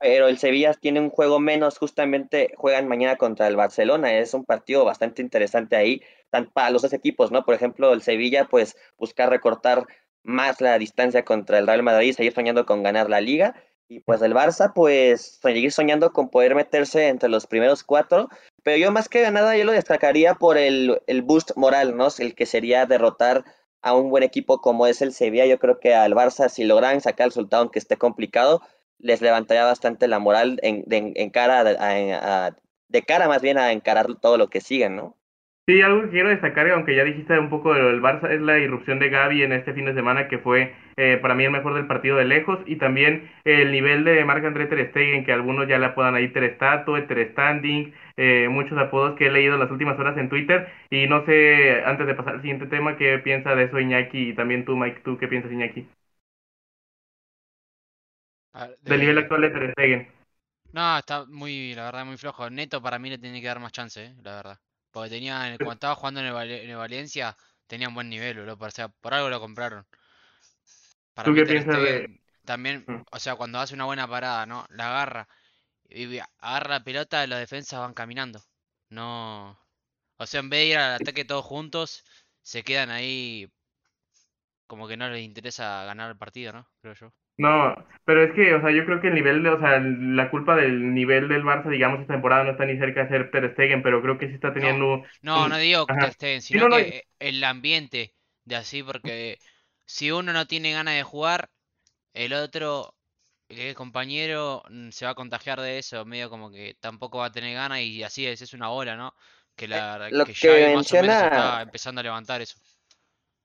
Pero el Sevilla tiene un juego menos, justamente juegan mañana contra el Barcelona, es un partido bastante interesante ahí, tan para los dos equipos, ¿no? Por ejemplo, el Sevilla, pues buscar recortar más la distancia contra el Real Madrid, seguir soñando con ganar la liga, y pues el Barça, pues seguir soñando con poder meterse entre los primeros cuatro, pero yo más que nada yo lo destacaría por el, el boost moral, ¿no? El que sería derrotar a un buen equipo como es el Sevilla, yo creo que al Barça, si logran sacar el resultado, aunque esté complicado, les levantaría bastante la moral en, de, en cara a, a, de cara más bien a encarar todo lo que siguen, ¿no? Sí, algo que quiero destacar, aunque ya dijiste un poco de lo del Barça, es la irrupción de Gaby en este fin de semana, que fue eh, para mí el mejor del partido de lejos, y también el nivel de Marc-André Ter Stegen, que algunos ya le apodan ahí Ter Statue, Ter Standing, eh, muchos apodos que he leído las últimas horas en Twitter, y no sé, antes de pasar al siguiente tema, qué piensa de eso Iñaki, y también tú, Mike, tú qué piensas Iñaki. Del nivel actual de Ter Stegen. No, está muy, la verdad, muy flojo. Neto para mí le tiene que dar más chance, eh, la verdad. Porque tenía, en el- cuando estaba jugando en el, en el Valencia, tenía un buen nivel, bro. O sea, por algo lo compraron. Para ¿Tú qué piensas de...? También, Mm. o sea, cuando hace una buena parada, ¿no? La agarra y agarra la pelota, los defensas van caminando. No, o sea, en vez de ir al ataque todos juntos, se quedan ahí como que no les interesa ganar el partido, ¿no? Creo yo. No, pero es que, o sea, yo creo que el nivel de, o sea, la culpa del nivel del Barça, digamos, esta temporada no está ni cerca de ser Ter Stegen, pero creo que sí está teniendo No, un- no digo que ajá. Ter Stegen, Sí, sino no, no, que el ambiente de así, porque si uno no tiene ganas de jugar, el otro, el compañero, mm, se va a contagiar de eso, medio como que tampoco va a tener ganas y así es, es una bola, ¿no? Que la lo que que Xavi más o menos menciona- está empezando a levantar eso.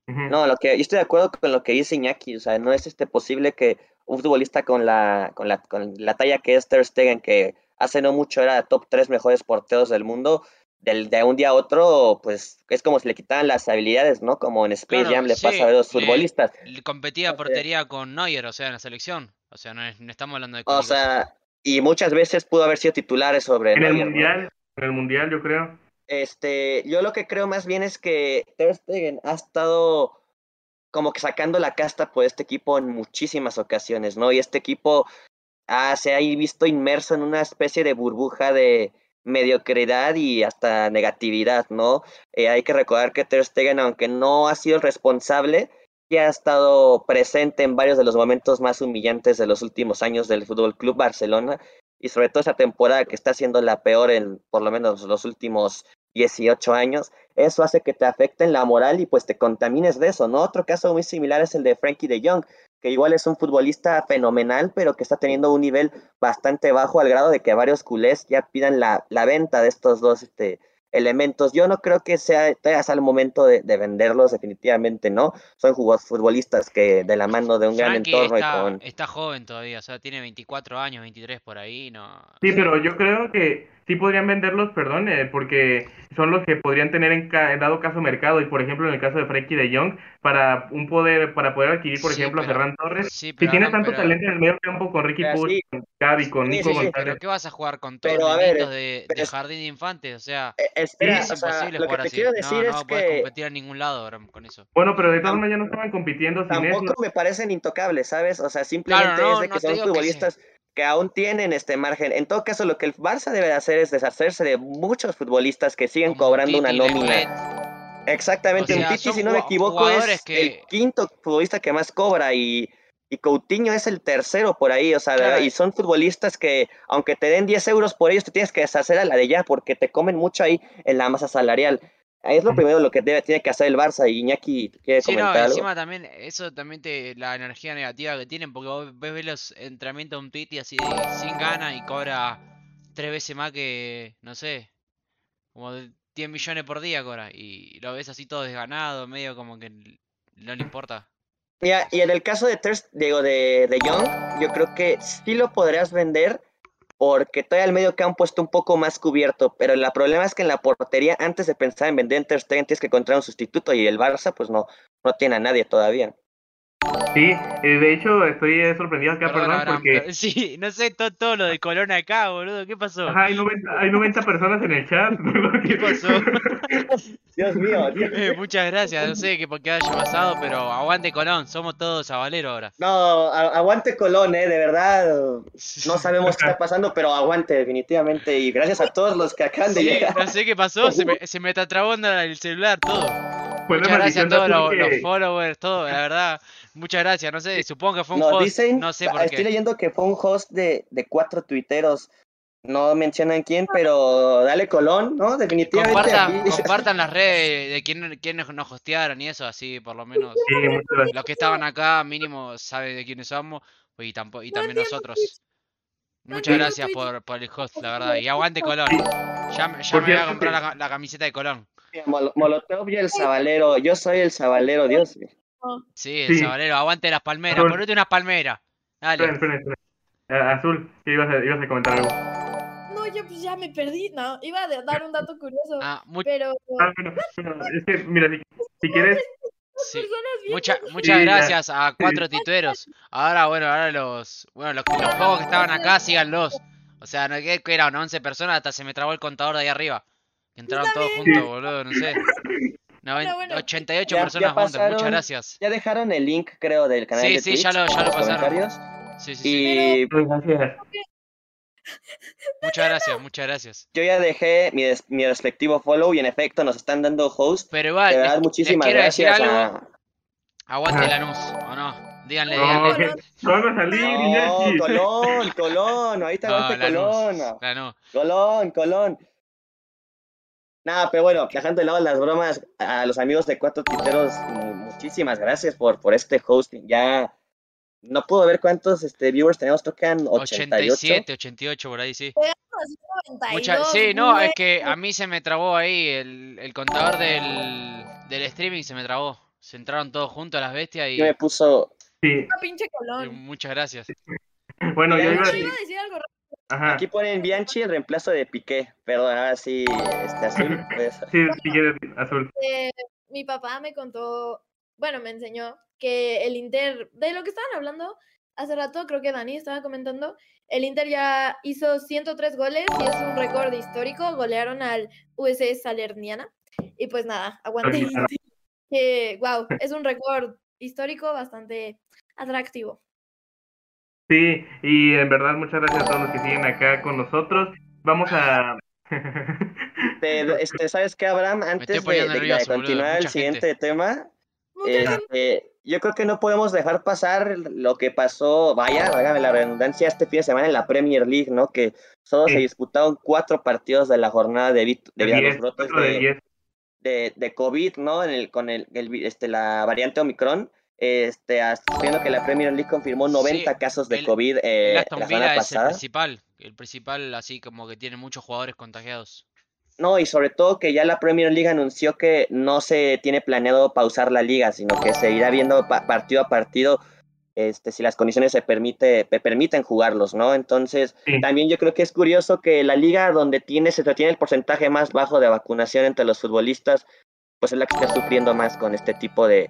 No, lo que yo estoy de acuerdo con lo que dice Iñaki, o sea, no es este posible que un futbolista con la, con la, con la talla que es Ter Stegen, que hace no mucho era top 3 mejores porteros del mundo, del, de un día a otro, pues es como si le quitaran las habilidades, ¿no? Como en Space Claro, Jam le sí, pasa a los futbolistas. Le competía O sea- portería con Neuer, o sea, en la selección. O sea, no, es- no estamos hablando de O sea, y muchas veces pudo haber sido titulares sobre En el mundial, en el mundial, yo creo. Este, yo lo que creo más bien es que Ter Stegen ha estado como que sacando la casta por este equipo en muchísimas ocasiones, ¿no? Y este equipo ah, se ha visto inmerso en una especie de burbuja de mediocridad y hasta negatividad, ¿no? Eh, hay que recordar que Ter Stegen, aunque no ha sido el responsable, ya ha estado presente en varios de los momentos más humillantes de los últimos años del Fútbol Club Barcelona y sobre todo esa temporada que está siendo la peor en por lo menos los últimos 18 años, eso hace que te afecte en la moral y pues te contamines de eso, ¿no? Otro caso muy similar es el de Frankie de Jong, que igual es un futbolista fenomenal, pero que está teniendo un nivel bastante bajo al grado de que varios culés ya pidan la, la venta de estos dos este, elementos. Yo no creo que sea, sea el momento de, de, venderlos, definitivamente no. Son futbolistas que de la mano de un Frankie gran entorno está, y con... está joven todavía, o sea, tiene 24 años, 23 por ahí, no... Sí, pero yo creo que sí podrían venderlos, perdón, eh, porque son los que podrían tener en, ca en, dado caso mercado y por ejemplo en el caso de Frankie de Jong para un poder para poder adquirir por Sí, ejemplo pero- a Ferran Torres Sí, si pero tiene no, tanto pero- talento en el medio campo con Ricky Puig, sí. con Gaby, con Nico sí, sí, González ¿Pero qué vas a jugar con todos a ver, nenitos de, de es- jardín de infantes? O sea, espera, Es o sea, imposible lo que jugar te así. quiero No, decir no es podés que competir a ningún lado Abraham, con eso. Bueno, pero de todas maneras no estaban compitiendo sin eso. tampoco me parecen intocables, ¿sabes? O sea, simplemente no, es de no que son digo que sí. futbolistas que aún tienen este margen. En todo caso, lo que el Barça debe de hacer es deshacerse de muchos futbolistas que siguen cobrando una nómina. Exactamente, O un Titi, si no me equivoco, es que- el quinto futbolista que más cobra y, y Coutinho es el tercero por ahí, o sea, Claro. y son futbolistas que aunque te den 10 euros por ellos, te tienes que deshacer a la de ya porque te comen mucho ahí en la masa salarial. Ahí es lo primero lo que debe, tiene que hacer el Barça y Iñaki quiere Sí, no, comentar algo. encima también, eso también te, la energía negativa que tienen, porque vos ves, ves los entrenamientos de un Titi así de- sin ganas y cobra tres veces más que, no sé, como de 10 millones por día cobra, y lo ves así todo desganado, medio como que no le importa. Mira, y en el caso de Ter, digo, de, de Young, yo creo que sí lo podrías vender porque todavía el medio campo está un poco más cubierto, pero el problema es que en la portería, antes de pensar en vender Ter Stegen, tienes que encontrar un sustituto y el Barça pues no, no tiene a nadie todavía. Sí, eh, de hecho estoy eh, sorprendido acá, Perdón, perdón, porque pero- sí, no sé, todo, todo lo de Colón acá, boludo, ¿qué pasó? ajá, hay, 90, hay 90 personas en el chat. <laughs> ¿Qué pasó? <laughs> Dios mío, <laughs> Dios Eh, muchas gracias, no sé qué por qué haya pasado, pero aguante Colón, somos todos sabaleros ahora. No, aguante Colón, eh, de verdad. No sabemos qué está pasando, pero aguante definitivamente. Y gracias a todos los que acaban de Sí, llegar. no sé qué pasó, se me, se me trabó en el celular todo. Fue la Muchas gracias a todos los, followers, todo, la verdad. Muchas gracias, no sé, supongo que fue un Nos host, dicen, no sé por estoy qué. leyendo que fue un host de, de cuatro tuiteros. No mencionan quién, pero dale Colón, ¿no? Definitivamente. Compartan, las redes de quién, quiénes nos hostearon y eso, así por lo menos Sí, muchas gracias. los que estaban acá mínimo saben de quiénes somos y, tampoco, y también nosotros. No Muchas gracias por, por el host, la verdad. Y aguante Colón. Ya, me- ya me voy a comprar la, la camiseta de Colón. Mol- Molotov y el Sabalero. Yo soy el Sabalero, Dios mío. Sí, el Sí. sabalero, aguante las palmeras, Colón. ponete unas palmeras. Dale. Esperen, esperen, esperen. Eh, Azul, que ibas a, ibas a comentar algo. No, yo pues ya me perdí. No, iba a dar un dato curioso, Ah, mu- pero Ah, bueno, bueno, es que, mira, si, si quieres, sí. Mucha- muchas Sí, ya. gracias a cuatro titueros. Ahora, bueno, ahora los, bueno, los, los juegos que estaban acá, síganlos. O sea, no que que eran 11 personas, hasta se me trabó el contador de ahí arriba. Que entraron todos juntos, boludo, no sé. <laughs> Noven- bueno. 88 Ya- ya personas juntas, muchas gracias. Ya dejaron el link, creo, del canal Sí, de sí, Twitch. ya lo- ya lo pasaron. Sí, sí, sí. Y pues, gracias. Muchas gracias, muchas gracias. yo ya dejé mi, des- mi respectivo follow y en efecto nos están dando host. Pero igual, De les, verdad, les muchísimas quiero decir gracias algo. a... Aguante Ajá. Lanús, ¿o no? Díganle, No, díganle. no a salir, No. Colón, Colón, ahorita No, aguante Colón. Colón, Colón. Nada, pero bueno, dejando de lado las bromas, a los amigos de Cuatro Titeros, mu- muchísimas gracias por, por este hosting. Ya no puedo ver cuántos este, viewers tenemos, creo que eran 88. 87, 88 por ahí, sí. así 92. Mucha- sí, no, es que a mí se me trabó ahí el, el contador del, del streaming, se me trabó. Se entraron todos juntos las bestias y, Yo me puso, Sí, Una pinche y colón. muchas gracias. bueno, yo iba a decir algo rápido. Ajá. aquí ponen Bianchi el reemplazo de Piqué. Perdón, ahora sí, este azul. <laughs> pues, Sí, quieres, Azul. Eh, mi papá me contó, bueno, me enseñó que el Inter, de lo que estaban hablando hace rato, creo que Dani estaba comentando, el Inter ya hizo 103 goles y es un récord histórico. Golearon al US Salerniana. Y pues nada, aguante. Que, <laughs> wow, es un récord histórico bastante atractivo. Sí, y en verdad muchas gracias a todos los que siguen acá con nosotros. Vamos a... <laughs> te- este, ¿Sabes qué, Abraham? Antes de, de- de continuar el siguiente tema, Eh, eh, yo creo que no podemos dejar pasar lo que pasó, vaya, hágame la redundancia, este fin de semana en la Premier League, ¿no? Que solo se disputaron cuatro partidos de la jornada debido, debido a los 10, brotes de de, 10. de, de COVID, ¿no? En el, con el, este, la variante Omicron. Este, viendo que la Premier League confirmó 90 Sí, casos de el- COVID eh, El la semana Villa es el pasada. principal, el principal así como que tiene muchos jugadores contagiados. No, y sobre todo que ya la Premier League anunció que no se tiene planeado pausar la liga, sino que se irá viendo pa- partido a partido este, si las condiciones se permite, pe- permiten jugarlos, ¿no? Entonces, Sí. también yo creo que es curioso que la liga donde tiene, se tiene el porcentaje más bajo de vacunación entre los futbolistas, pues es la que está sufriendo más con este tipo de,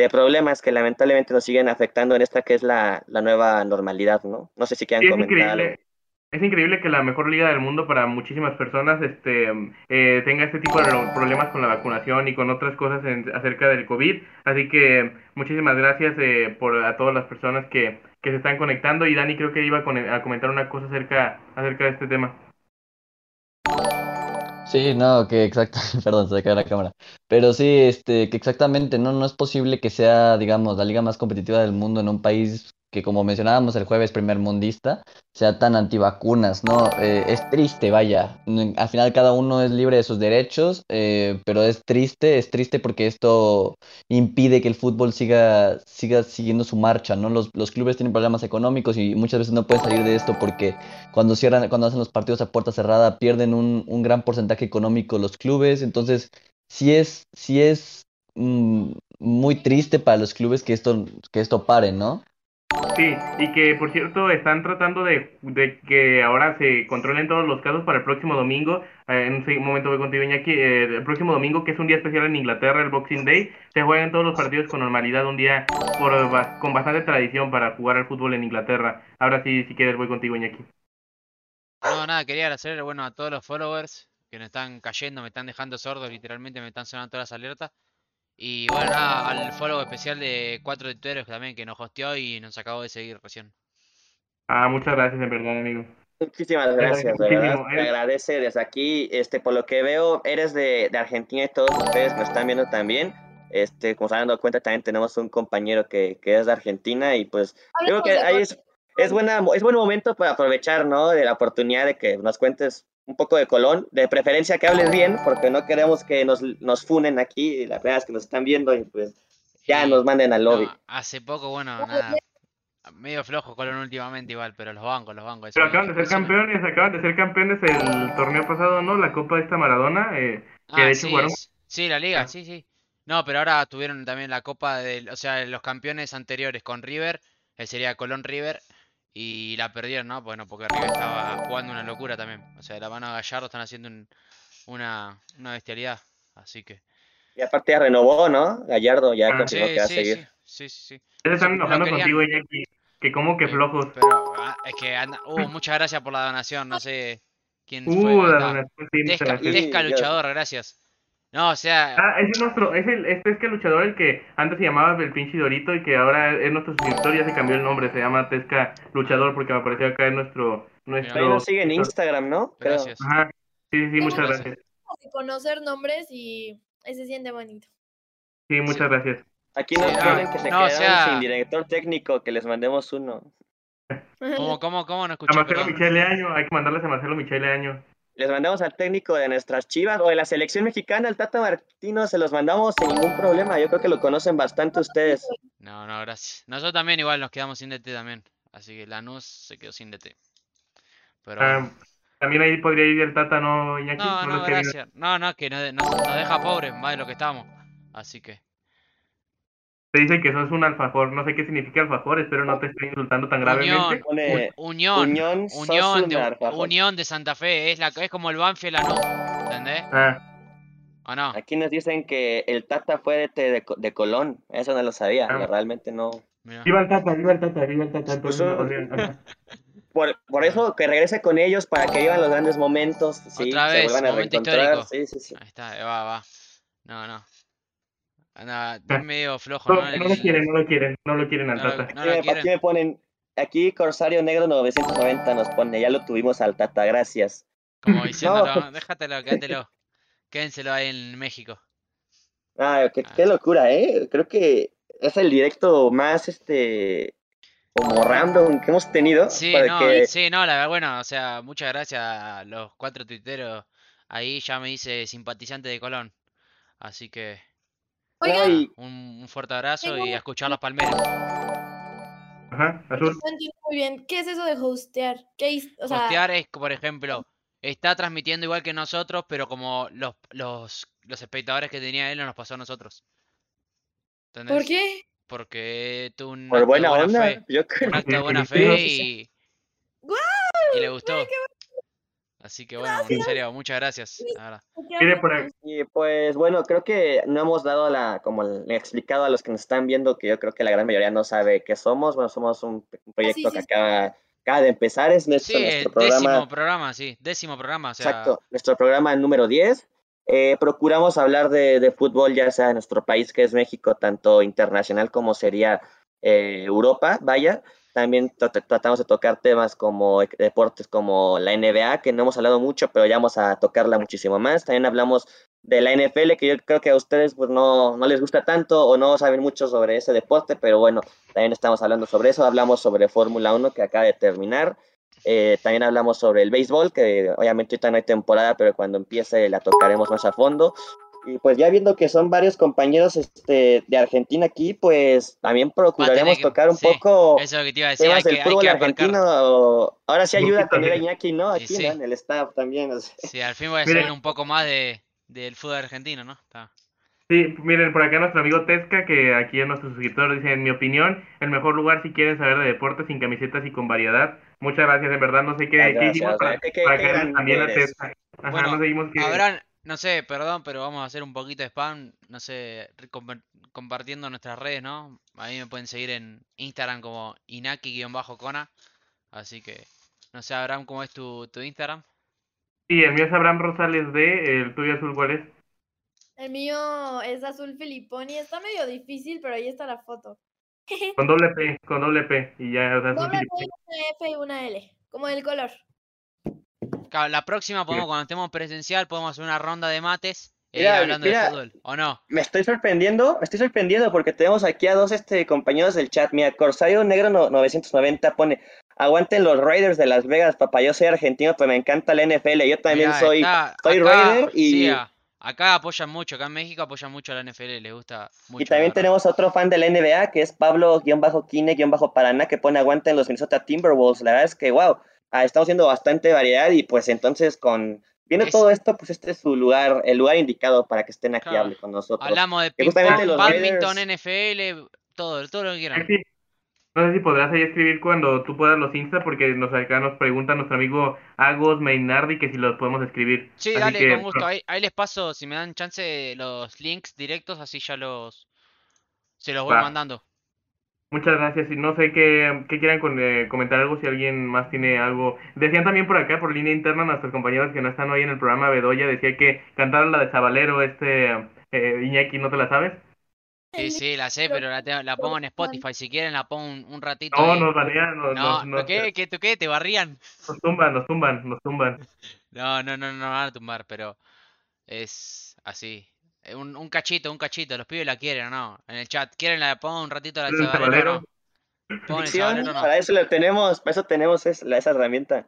de problemas que lamentablemente nos siguen afectando en esta que es la, la nueva normalidad, ¿no? No sé si quieran Sí, comentar algo. Es increíble que la mejor liga del mundo para muchísimas personas este, eh, tenga este tipo de problemas con la vacunación y con otras cosas en, acerca del COVID. Así que muchísimas gracias eh, por a todas las personas que, que se están conectando. Y Dani creo que iba a, a comentar una cosa acerca, acerca de este tema. Sí, no, que exacto, <laughs> perdón, se cae la cámara. Pero sí, este, que exactamente, no, no es posible que sea, digamos, la liga más competitiva del mundo en un país que como mencionábamos el jueves primer mundista, sea tan antivacunas, ¿no? Eh, es triste, vaya. Al final cada uno es libre de sus derechos, eh, pero es triste, es triste porque esto impide que el fútbol siga, siga siguiendo su marcha, ¿no? Los, los clubes tienen problemas económicos y muchas veces no pueden salir de esto porque cuando cierran, cuando hacen los partidos a puerta cerrada pierden un, un gran porcentaje económico los clubes, entonces sí es, sí es mm, muy triste para los clubes que esto, que esto pare, ¿no? Sí, y que por cierto están tratando de, que ahora se controlen todos los casos para el próximo domingo. Eh, en un momento voy contigo, Iñaki. Eh, el próximo domingo, que es un día especial en Inglaterra, el Boxing Day, se juegan todos los partidos con normalidad, un día por, con bastante tradición para jugar al fútbol en Inglaterra. Ahora sí, si quieres, voy contigo, Iñaki. No, nada, quería agradecer bueno, a todos los followers que me están cayendo, me están dejando sordos, literalmente me están sonando todas las alertas. Y bueno, nada, al follow especial de cuatro tuiteros también que nos hosteó y nos acabó de seguir recién. Ah, muchas gracias, en verdad, amigo. Muchísimas gracias, Te eh. agradece desde aquí, este, por lo que veo, eres de, de Argentina y todos ustedes me están viendo también. Este, como se han dado cuenta, también tenemos un compañero que, que es de Argentina y pues creo que ahí es, es, buena, es buen momento para aprovechar, ¿no? De la oportunidad de que nos cuentes un poco de Colón, de preferencia que hables bien, porque no queremos que nos, nos funen aquí, la verdad es que nos están viendo y pues ya nos manden al lobby. hace poco, bueno, nada, medio flojo Colón últimamente igual, pero los bancos, los bancos. Pero acaban de ser campeones, acaban de ser campeones el torneo pasado, ¿no? La Copa de esta Maradona, eh, que de hecho sí, Sí, la liga, ah. sí, sí. No, pero ahora tuvieron también la Copa de, o sea, los campeones anteriores con River, que sería Colón River, y la perdieron, ¿no? Bueno, porque River estaba jugando una locura también. O sea, la mano a Gallardo están haciendo una, una bestialidad. Así que. Y aparte ya renovó, ¿no? Gallardo ya ah, que va a seguir. Sí, sí, sí. Se están enojando contigo, Iñaki. Que como que flojos. Pero ah, es que anda... Uh, muchas gracias por la donación. No sé quién uh, fue. La donación, Tesca luchador, gracias. No, o sea. Ah, es nuestro, es el, este es que el luchador el que antes se llamaba el pinche Dorito y que ahora es nuestro suscriptor, ya se cambió el nombre, se llama Tesca Luchador porque me apareció acá en nuestro. nuestro nos sigue en Instagram, ¿no? Gracias. Ajá. Sí, sí, muchas gracias. Conocer nombres y se siente bonito. Sí, muchas gracias. Aquí nos quieren que se no, quedan sin director técnico, que les mandemos uno. ¿Cómo, cómo, cómo no escuché? A Marcelo Michele Año, hay que mandarles a Marcelo Michele Año les mandamos al técnico de nuestras chivas o de la selección mexicana, el Tata Martino, se los mandamos sin ningún problema. Yo creo que lo conocen bastante ustedes. No, no, gracias. Nosotros también igual nos quedamos sin DT también. Así que Lanús se quedó sin DT. Pero... Ah, también ahí podría ir el Tata, ¿no, Iñaki? No, no, gracias. No, no, que nos, nos deja pobres, más de lo que estamos. Así que... Te dice que sos un alfajor, no sé qué significa alfajor, espero no te esté insultando tan gravemente. Unión, unión, unión, de, unión de Santa Fe, es, la, es como el Banfield no, ¿entendés? Ah. ¿O no? Aquí nos dicen que el Tata fue de, de, Colón, eso no lo sabía, ah. realmente no. Viva el Tata, viva el Tata, viva el Tata. Pues, <laughs> por, por eso que regrese con ellos para que vivan los grandes momentos, sí, Otra vez, se vuelvan a reencontrar. Sí, sí, sí. Ahí está, va, va. No, no. Anda, es medio flojo, ¿no? No, lo quieren, no lo quieren, no lo quieren al Tata. aquí, me ponen, aquí Corsario Negro 990 nos pone, ya lo tuvimos al Tata, gracias. Como diciéndolo, <laughs> déjatelo, quédatelo, quédenselo ahí en México. Ah, qué, qué locura, ¿eh? Creo que es el directo más, este, como random que hemos tenido. Sí, no, sí, no, la verdad, bueno, o sea, muchas gracias a los cuatro tuiteros. Ahí ya me hice simpatizante de Colón. Así que un, fuerte abrazo y a escuchar las palmeras. Ajá, azul. muy bien. ¿Qué es eso de hostear? ¿Qué Hostear es, por ejemplo, está transmitiendo igual que nosotros, pero como los, los, los espectadores que tenía él no nos pasó a nosotros. ¿Por qué? Porque tuvo un Por buena, onda. Fe, Yo creo. Un buena fe y, y le gustó. Así que bueno, en serio, muchas gracias. Y pues bueno, creo que no hemos dado la, como le he explicado a los que nos están viendo, que yo creo que la gran mayoría no sabe qué somos. Bueno, somos un, proyecto que acaba acaba de empezar, es nuestro, Sí, nuestro programa. décimo programa, sí, décimo programa, o sea, Exacto, nuestro programa número 10. Eh, procuramos hablar de, de fútbol, ya sea en nuestro país, que es México, tanto internacional como sería eh, Europa, vaya. También trat- tratamos de tocar temas como e- deportes como la NBA, que no hemos hablado mucho, pero ya vamos a tocarla muchísimo más. También hablamos de la NFL, que yo creo que a ustedes pues no, no les gusta tanto o no saben mucho sobre ese deporte, pero bueno, también estamos hablando sobre eso. Hablamos sobre Fórmula 1, que acaba de terminar. Eh, también hablamos sobre el béisbol, que obviamente ahorita no hay temporada, pero cuando empiece la tocaremos más a fondo. Y pues ya viendo que son varios compañeros este, de Argentina aquí, pues también procuraremos que- tocar un sí, poco eso es lo que te iba a decir, temas hay que, del hay fútbol que argentino. Ahora sí ayuda a a de- Iñaki, ¿no? Sí, Aquí, sí. ¿no? En el staff también. o sea. Sí, al fin voy a saber un poco más de, del fútbol argentino, ¿no? Está. Sí, miren, por acá nuestro amigo Tesca, que aquí es nuestro suscriptor, dice, en mi opinión, el mejor lugar si quieren saber de deportes sin camisetas y con variedad. Muchas gracias, en verdad, no sé qué, Muchas qué gracias, hicimos para, qué- para caerle grande también a eres. Tesca. Ajá, Bueno, no seguimos que... Habrán, no sé, perdón, pero vamos a hacer un poquito de spam, no sé, compartiendo nuestras redes, ¿no? A mí me pueden seguir en Instagram como Inaki-Kona, así que, no sé, Abraham, ¿cómo es tu, tu Instagram? Sí, el mío es Abraham Rosales D, el tuyo azul, ¿cuál es? El mío es azul filiponi. Está medio difícil, pero ahí está la foto. <laughs> Con doble P, con doble P, y ya, o sea, azul Doble P, una F y una L. Como el color. Claro, la próxima podemos, cuando estemos presencial, podemos hacer una ronda de mates e Mira, hablando mira. de fútbol, ¿o no? Me estoy sorprendiendo, me estoy sorprendiendo porque tenemos aquí a dos este, compañeros del chat. Mira, Corsario Negro no- 990 pone, aguanten los Raiders de Las Vegas, papá, yo soy argentino, pero me encanta la NFL, yo también soy, está soy acá, Raider y, sí, acá apoyan mucho, acá en México apoyan mucho a la NFL, les gusta mucho. y también tenemos otro fan de la NBA que es Pablo-Kine-Paraná que pone aguanten los Minnesota Timberwolves. La verdad es que, wow, ah, estamos viendo bastante variedad y pues entonces con... Viendo Es- todo esto, pues este es su lugar, el lugar indicado para que estén aquí Claro. hable con nosotros. Hablamos de ping badminton, Raiders- NFL, todo, todo lo que quieran. Maxi, no sé si podrás ahí escribir cuando tú puedas los Insta, porque nos acá nos pregunta nuestro amigo Agos Mainardi que si los podemos escribir. Sí, Así dale, que, con gusto. Ahí, ahí les paso, si me dan chance, los links directos, así ya los... Se los voy Va. mandando. Muchas gracias. Y no sé qué, qué quieran con- eh, comentar algo, si alguien más tiene algo. Decían también por acá, por línea interna, nuestros compañeros que no están hoy en el programa, Bedoya decía que cantaron la de Zabalero, este eh, Iñaki, ¿no te la sabes? Sí, sí, la sé, Pero- la, tengo- la pongo en Spotify. Si quieren, la pongo un, un ratito No, ahí. nos banean, nos, No, nos, ¿qué? ¿Qué? ¿Tú qué? ¿Te barrían? nos tumban, nos tumban, nos tumban. <laughs> No, no, no, no van a tumbar, pero es así. Eh, Un, un cachito, un cachito. Los pibes la quieren o no. En el chat. ¿Quieren la pongo un ratito la ¿El Sabalero o Sabalero? no? No. para eso lo tenemos, para eso tenemos es- la- esa herramienta.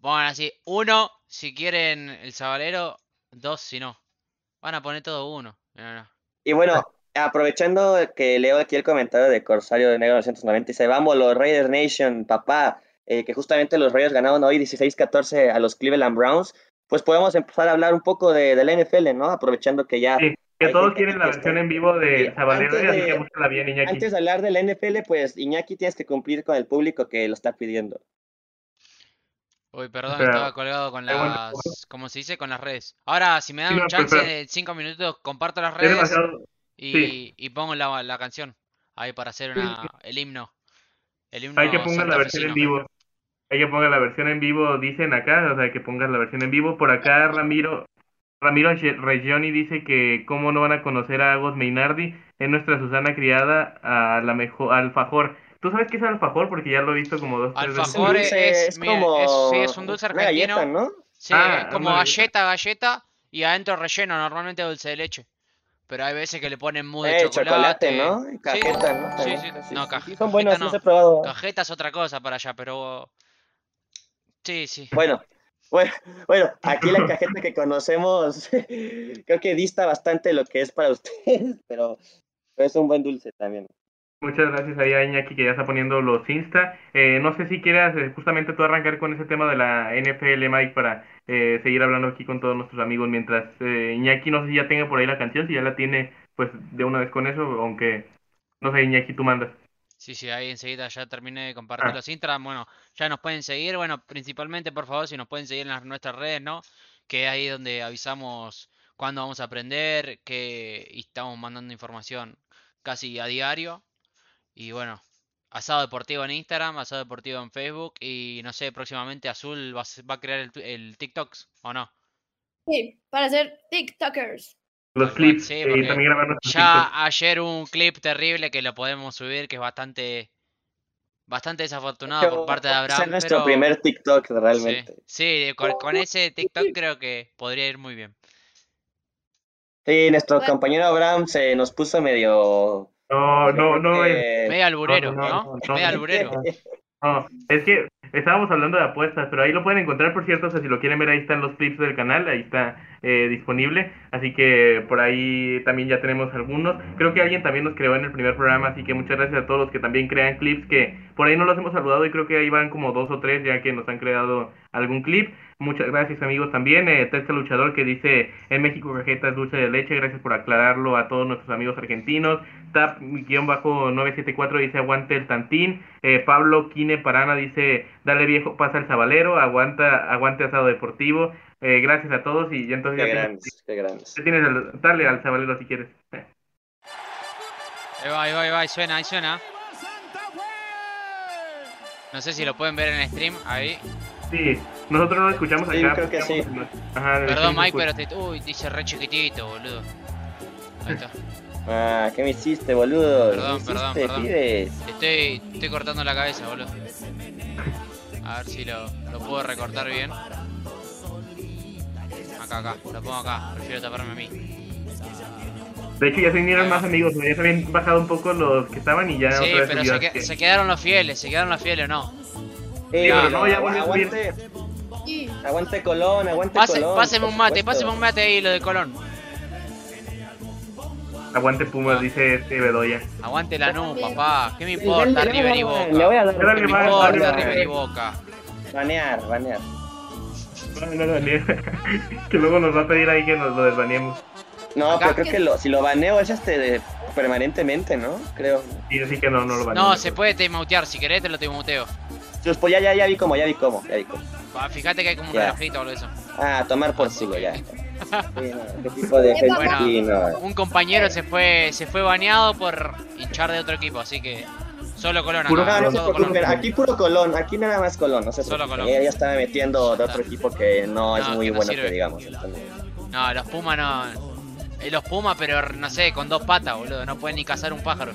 Pongan así. Uno, si quieren el Sabalero. Dos, si no. Van a poner todo uno. No, no. Y bueno, aprovechando que leo aquí el comentario de Corsario de Negro 990, dice, vamos los Raiders Nation, papá, eh, que justamente los Raiders ganaron hoy 16-14 a los Cleveland Browns, pues podemos empezar a hablar un poco de, de la NFL, ¿no? Aprovechando que ya... Sí, que todos quieren la versión en vivo de así de- que búscala bien, Iñaki. Antes de hablar de la NFL, pues Iñaki tienes que cumplir con el público que lo está pidiendo. Uy, perdón, estaba colgado con las. ¿Cómo se dice? Con las redes. Ahora, si me dan Sí, no, pero chance espera. de cinco minutos, comparto las Es redes demasiado. y, y pongo la, la canción ahí para hacer una, el himno. El himno Hay que pongan la versión en vivo. Hay que pongan la versión en vivo, dicen acá, o sea, que pongas la versión en vivo. Por acá Ramiro Ramiro Reggioni dice que cómo no van a conocer a Agos Meinardi, es nuestra Susana criada a la mejor alfajor. ¿Tú sabes qué es alfajor? Porque ya lo he visto como dos, tres veces. Alfajor es- es, mira, como es- sí, es un dulce una galleta, argentino. ¿no? Sí, Ah, como galleta, galleta y adentro relleno, normalmente dulce de leche. Pero hay veces que le ponen mousse de Eh, chocolate, chocolate. ¿no? Y Cajeta, ¿no? sí, También. sí. Sí, No, sí, caj- sí, son cajeta buenos, no. he probado. Cajeta es otra cosa para allá, pero. Sí, sí. Bueno, bueno, bueno, aquí la cajeta que conocemos <laughs> creo que dista bastante de lo que es para ustedes, <laughs> pero, pero es un buen dulce también. Muchas gracias ahí a Iñaki que ya está poniendo los Insta. Eh, no sé si quieras eh, justamente tú arrancar con ese tema de la NFL, Mike, para eh, seguir hablando aquí con todos nuestros amigos, mientras eh, Iñaki no sé si ya tenga por ahí la canción, si ya la tiene pues de una vez con eso, aunque no sé, Iñaki, tú mandas. Sí, sí, ahí enseguida ya terminé de compartir Ah. los Instagram. Bueno, ya nos pueden seguir. Bueno, principalmente, por favor, si nos pueden seguir en las- nuestras redes, ¿no? Que es ahí donde avisamos cuándo vamos a aprender, que y estamos mandando información casi a diario. Y bueno, Asado Deportivo en Instagram, Asado Deportivo en Facebook y no sé, próximamente Azul va, va a crear el, el TikToks o no. Sí, para ser TikTokers. Los clips sí, eh, y porque también grabar nuestros Ya ayer hubo un clip terrible que lo podemos subir que es bastante bastante desafortunado por parte de Abraham, ser nuestro pero primer TikTok realmente. sí, con, con ese TikTok creo que podría ir muy bien. Sí, nuestro Bueno. compañero Abraham se nos puso medio... No, no, no, es, eh, Medio alburero, no, ¿no? no, no, Medio alburero. no, es que estábamos hablando de apuestas, pero ahí lo pueden encontrar, por cierto, o sea, si lo quieren ver, ahí están los clips del canal, ahí está eh, disponible, así que por ahí también ya tenemos algunos. Creo que alguien también nos creó en el primer programa, así que muchas gracias a todos los que también crean clips, que por ahí no los hemos saludado y creo que ahí van como dos o tres ya que nos han creado algún clip. Muchas gracias amigos también. Eh, Texta Luchador que dice en México Vegeta es dulce de leche. Gracias por aclararlo a todos nuestros amigos argentinos. Tap-974 dice aguante el tantín. Eh, Pablo Quine Parana dice dale viejo pasa el sabalero. Aguanta, aguante asado deportivo. Eh, gracias a todos y ya entonces Qué ya tienes, grandes, qué grandes. ya tienes el- dale al sabalero si quieres. Ahí va, ahí va, ahí va, ahí suena, ahí suena. No sé si lo pueden ver en el stream, ahí. Sí, nosotros no lo escuchamos Sí, acá. creo que sí. Ajá, en el Perdón Mike, escucha. pero te... Uy, dice re chiquitito, boludo. Ahí está. Ah, ¿qué me hiciste, boludo? Perdón, ¿Qué perdón, hiciste, perdón. pibes? Estoy, estoy cortando la cabeza, boludo. A ver si lo, lo puedo recortar bien. Acá, acá, lo pongo acá. Prefiero taparme a mí. De hecho, ya se vinieron más amigos, ya se habían bajado un poco los que estaban y ya Sí, otra vez pero se, que- se quedaron los fieles, se quedaron los fieles, ¿no? Eh, no, no, ya volvió a subir. aguante, Y aguante Colón, aguante Pase, Colón. páseme un mate, páseme un mate ahí, lo de Colón. Aguante Pumas, dice este Bedoya. Aguante la También. papá. ¿Qué me importa River y Boca? Le voy a dar. ¿Qué me importa. River y Boca? Banear, banear. No, no, no, <laughs> que luego nos va a pedir ahí que nos lo desbaneemos. No, Acá- pero creo que lo, si lo baneo es este de- permanentemente, ¿no? Creo. Y así que no, no lo baneemos. No, se puede temautear, si querés te lo temuteo. Entonces, pues ya, ya, ya vi cómo, ya vi cómo, ya vi cómo. Va, Fíjate que hay como un Ya. relojito o algo de eso. Ah, tomar por culo ya. <laughs> Sí, no, ¿Qué tipo de <laughs> gente? Bueno. No. Un compañero se fue se fue baneado por hinchar de otro equipo, así que solo Colón Puro- acá, No, no se todo preocupen, Colón. aquí puro Colón, aquí nada más Colón, no se Solo. Colón. Ella ya estaba metiendo de otro equipo que no es muy que no bueno que digamos. entonces. No, los Pumas no. eh, Los Pumas, pero no sé, con dos patas, boludo. No pueden ni cazar un pájaro.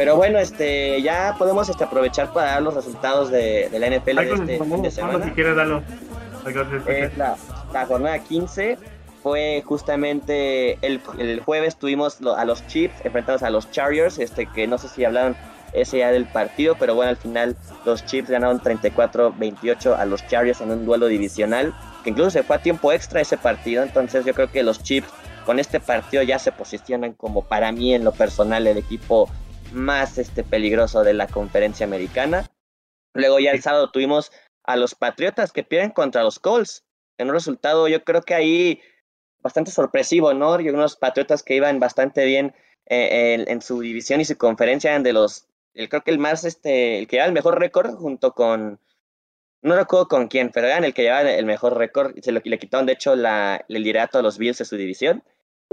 Pero bueno, este, ya podemos este, aprovechar para dar los resultados de, de la NFL de este los fin de si semana. quieres, dalo. Ahí con los- Es la, la jornada 15 fue justamente el, el jueves tuvimos a los Chiefs enfrentados a los Chargers, este que no sé si hablaron ese ya del partido, pero bueno, al final los Chiefs ganaron 34-28 a los Chargers en un duelo divisional, que incluso se fue a tiempo extra ese partido, entonces yo creo que los Chiefs con este partido ya se posicionan como para mí en lo personal el equipo más este, peligroso de la conferencia americana. Luego ya el sábado tuvimos a los Patriotas que pierden contra los Colts, en un resultado yo creo que ahí bastante sorpresivo, ¿no? Y unos Patriotas que iban bastante bien eh, en, en su división y su conferencia eran de los, el, creo que el más, este, el que llevaba el mejor récord junto con, no recuerdo con quién, pero eran el que llevaba el mejor récord, y se lo, le quitaron de hecho la, el liderato a los Bills de su división.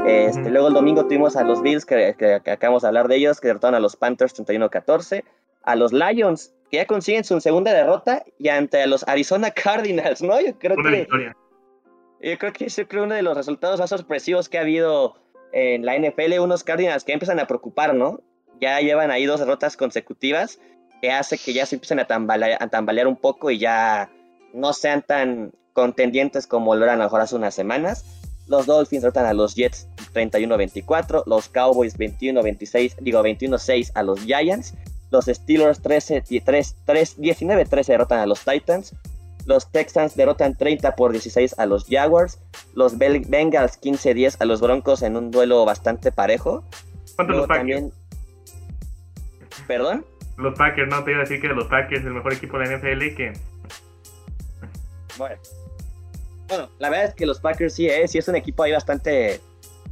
Este. Luego el domingo tuvimos a los Bills, que, que- que acabamos de hablar de ellos, que derrotaron a los Panthers 31-14, a los Lions, que ya consiguen su segunda derrota, y ante los Arizona Cardinals, ¿no? Yo creo Una que victoria. yo creo que es uno de los resultados más sorpresivos que ha habido en la NFL, unos Cardinals que empiezan a preocupar, ¿no? Ya llevan ahí dos derrotas consecutivas, que hace que ya se empiecen a tambalear, a tambalear un poco y ya no sean tan contendientes como lo eran a lo mejor hace unas semanas. Los Dolphins derrotan a los Jets 31-24, los Cowboys 21-26, digo 21-6 a los Giants, los Steelers 13, 19-13 derrotan a los Titans, los Texans derrotan 30 por 16 a los Jaguars. Los Bengals 15-10 a los Broncos en un duelo bastante parejo. ¿Cuántos Luego los Packers? ¿Perdón? Los Packers, no, te iba a decir que los Packers, el mejor equipo de la NFL, que Bueno. Bueno, la verdad es que los Packers sí es, sí es un equipo ahí bastante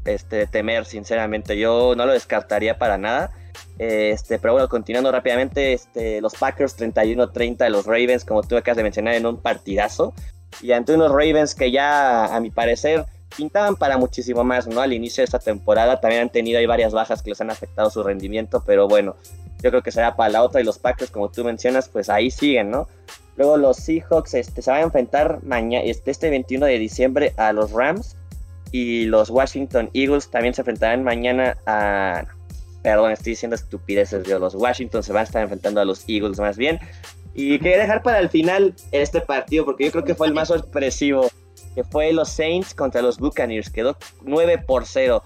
este, temer, sinceramente. Yo no lo descartaría para nada. Este, pero bueno, continuando rápidamente, este, los Packers 31-30 de los Ravens, como tú acabas de mencionar, en un partidazo. Y ante unos Ravens que ya, a mi parecer, pintaban para muchísimo más, ¿no? Al inicio de esta temporada también han tenido ahí varias bajas que les han afectado su rendimiento, pero bueno, yo creo que será para la otra y los Packers, como tú mencionas, pues ahí siguen, ¿no? Luego los Seahawks este, se van a enfrentar mañana, este, este 21 de diciembre a los Rams y los Washington Eagles también se enfrentarán mañana a... Perdón, estoy diciendo estupideces, yo. Los Washington se van a estar enfrentando a los Eagles más bien. Y quería dejar para el final este partido porque yo creo que fue el más sorpresivo, que fue los Saints contra los Buccaneers. Quedó 9 por 0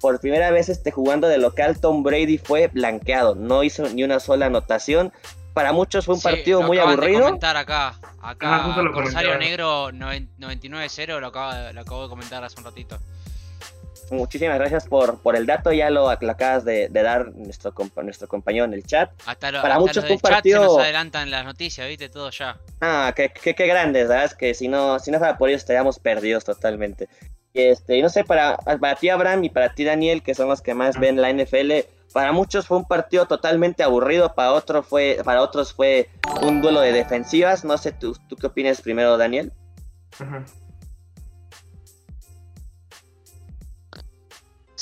por primera vez este, jugando de local, Tom Brady fue blanqueado, no hizo ni una sola anotación. Para muchos fue un partido muy aburrido. De comentar acá, acá Corsario Negro 99-0, lo, acabo de comentar hace un ratito. Muchísimas gracias por, por el dato, ya lo, acabas de, dar nuestro, nuestro compañero en el chat. Hasta, Para muchos fue un partido... nos adelantan las noticias, viste, todo ya. Ah, qué, qué, qué grandes, ¿sabes? Que si no, si no fuera por ello estaríamos perdidos totalmente. Este, no sé, para, para ti Abraham y para ti Daniel, que son los que más ven la NFL, para muchos fue un partido totalmente aburrido, para, otro fue, para otros fue un duelo de defensivas. No sé, ¿tú, tú qué opinas primero, Daniel?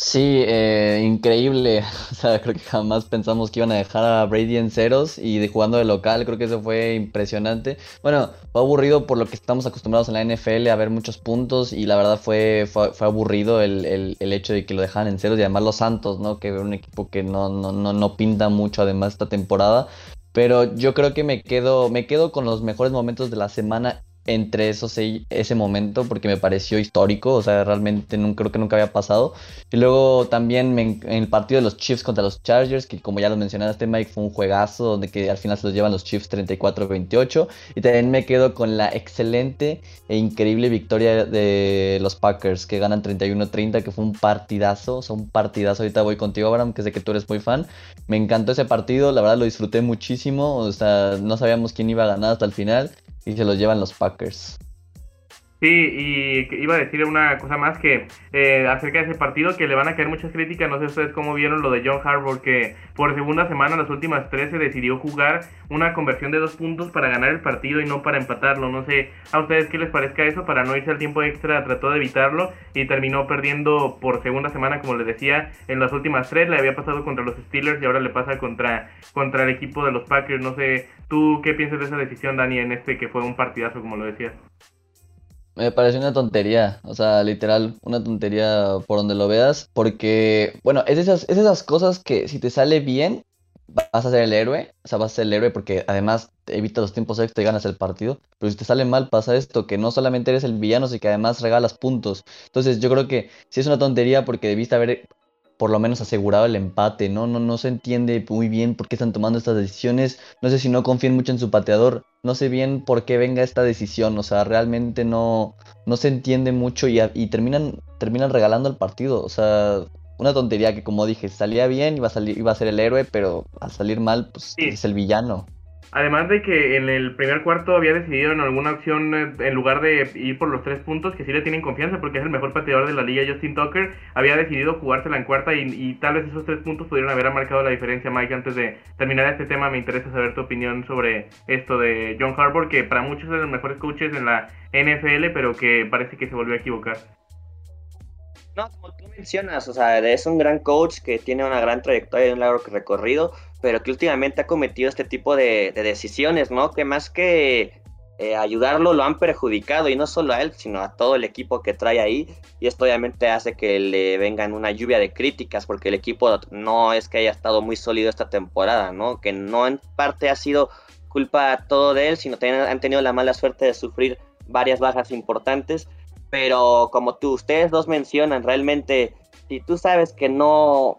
Sí, eh, increíble. <laughs> O sea, creo que jamás pensamos que iban a dejar a Brady en ceros y jugando de local, creo que eso fue impresionante. Bueno, fue aburrido por lo que estamos acostumbrados en la NFL a ver muchos puntos y la verdad fue, fue, aburrido el, el, hecho de que lo dejaran en ceros y además los Santos, ¿no? Que un equipo que no, no, no, no pinta mucho además esta temporada. Pero yo creo que me quedo, me quedo con los mejores momentos de la semana entre esos ese momento porque me pareció histórico, o sea, realmente no, creo que nunca había pasado. Y luego también en el partido de los Chiefs contra los Chargers, que como ya lo mencionaste Mike, fue un juegazo donde que al final se los llevan los Chiefs 34-28. Y también me quedo con la excelente e increíble victoria de los Packers, que ganan 31-30, que fue un partidazo, o sea, un partidazo. Ahorita voy contigo, Abraham, que sé que tú eres muy fan. Me encantó ese partido, la verdad lo disfruté muchísimo, o sea, no sabíamos quién iba a ganar hasta el final y se los llevan los Packers. Sí, y iba a decir una cosa más que eh, acerca de ese partido que le van a caer muchas críticas. No sé ustedes cómo vieron lo de John Harbaugh que por segunda semana, las últimas tres, se decidió jugar una conversión de dos puntos para ganar el partido y no para empatarlo. No sé a ustedes qué les parezca eso. Para no irse al tiempo extra, trató de evitarlo y terminó perdiendo por segunda semana, como les decía, en las últimas tres. Le había pasado contra los Steelers y ahora le pasa contra, contra el equipo de los Packers. No sé, ¿tú qué piensas de esa decisión, Dani, en este que fue un partidazo, como lo decías? Me parece una tontería, o sea, literal, una tontería por donde lo veas, porque, bueno, es esas, es esas cosas que si te sale bien, vas a ser el héroe, o sea, vas a ser el héroe porque además evita los tiempos extra y ganas el partido, pero si te sale mal pasa esto, que no solamente eres el villano, sino que además regalas puntos. Entonces yo creo que sí es una tontería porque debiste haber por lo menos asegurado el empate, ¿no? No, no se entiende muy bien por qué están tomando estas decisiones. No sé si no confían mucho en su pateador. No sé bien por qué venga esta decisión. O sea, realmente no, no se entiende mucho y, y terminan, terminan regalando el partido. O sea, una tontería que como dije, salía bien, iba a, salir, iba a ser el héroe, pero al salir mal, pues es el villano. Además de que en el primer cuarto había decidido en alguna opción, eh, en lugar de ir por los tres puntos, que sí le tienen confianza porque es el mejor pateador de la liga, Justin Tucker, había decidido jugársela en cuarta y, tal vez esos tres puntos pudieron haber marcado la diferencia, Mike. Antes de terminar este tema, me interesa saber tu opinión sobre esto de John Harbour, que para muchos es de los mejores coaches en la NFL, pero que parece que se volvió a equivocar. No, como tú mencionas, o sea, es un gran coach que tiene una gran trayectoria y un largo recorrido pero que últimamente ha cometido este tipo de, decisiones, ¿no? Que más que eh, ayudarlo lo han perjudicado y no solo a él, sino a todo el equipo que trae ahí. Y esto obviamente hace que le vengan una lluvia de críticas porque el equipo no es que haya estado muy sólido esta temporada, ¿no? Que no en parte ha sido culpa todo de él, sino también han tenido la mala suerte de sufrir varias bajas importantes. Pero como tú, ustedes dos mencionan, realmente, si tú sabes que no,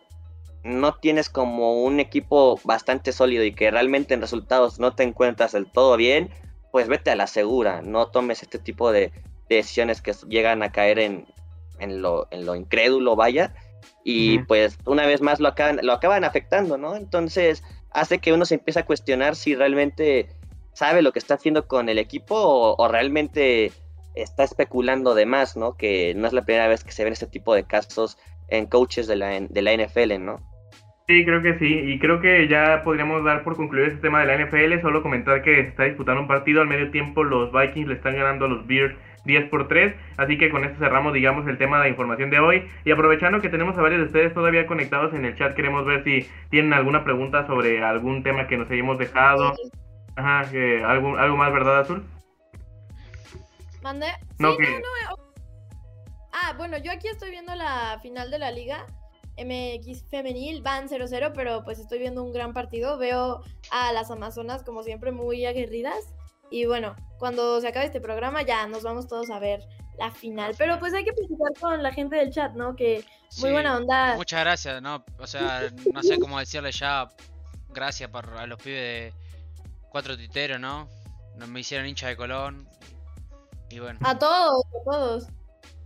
no tienes como un equipo bastante sólido y que realmente en resultados no te encuentras del todo bien, pues vete a la segura, no tomes este tipo de, decisiones que llegan a caer en, en, lo, en lo incrédulo, vaya, y pues una vez más lo acaban, lo acaban afectando, ¿no? Entonces hace que uno se empiece a cuestionar si realmente sabe lo que está haciendo con el equipo o, realmente está especulando de más, ¿no? Que no es la primera vez que se ven este tipo de casos en coaches de la, de la NFL, ¿no? Sí, creo que sí, y creo que ya podríamos dar por concluido este tema de la NFL, solo comentar que se está disputando un partido al medio tiempo, los Vikings le están ganando a los Bears 10 por 3. Así que con esto cerramos, digamos, el tema de información de hoy. Y aprovechando que tenemos a varios de ustedes todavía conectados en el chat, queremos ver si tienen alguna pregunta sobre algún tema que nos hayamos dejado. Ajá, ¿algo, algo más, ¿verdad, Azul? ¿Mande? No, sí, no, no. Ah, bueno, yo aquí estoy viendo la final de la liga. MX femenil, van 0-0, pero pues estoy viendo un gran partido. Veo a las Amazonas como siempre muy aguerridas. Y bueno, cuando se acabe este programa ya nos vamos todos a ver la final. Pero pues hay que platicar con la gente del chat, ¿no? Que muy buena onda. Muchas gracias, ¿no? O sea, no sé cómo decirle ya gracias por, a los pibes de Cuatro Titeros, ¿no? Nos me hicieron hincha de Colón. Y bueno. A todos, a todos.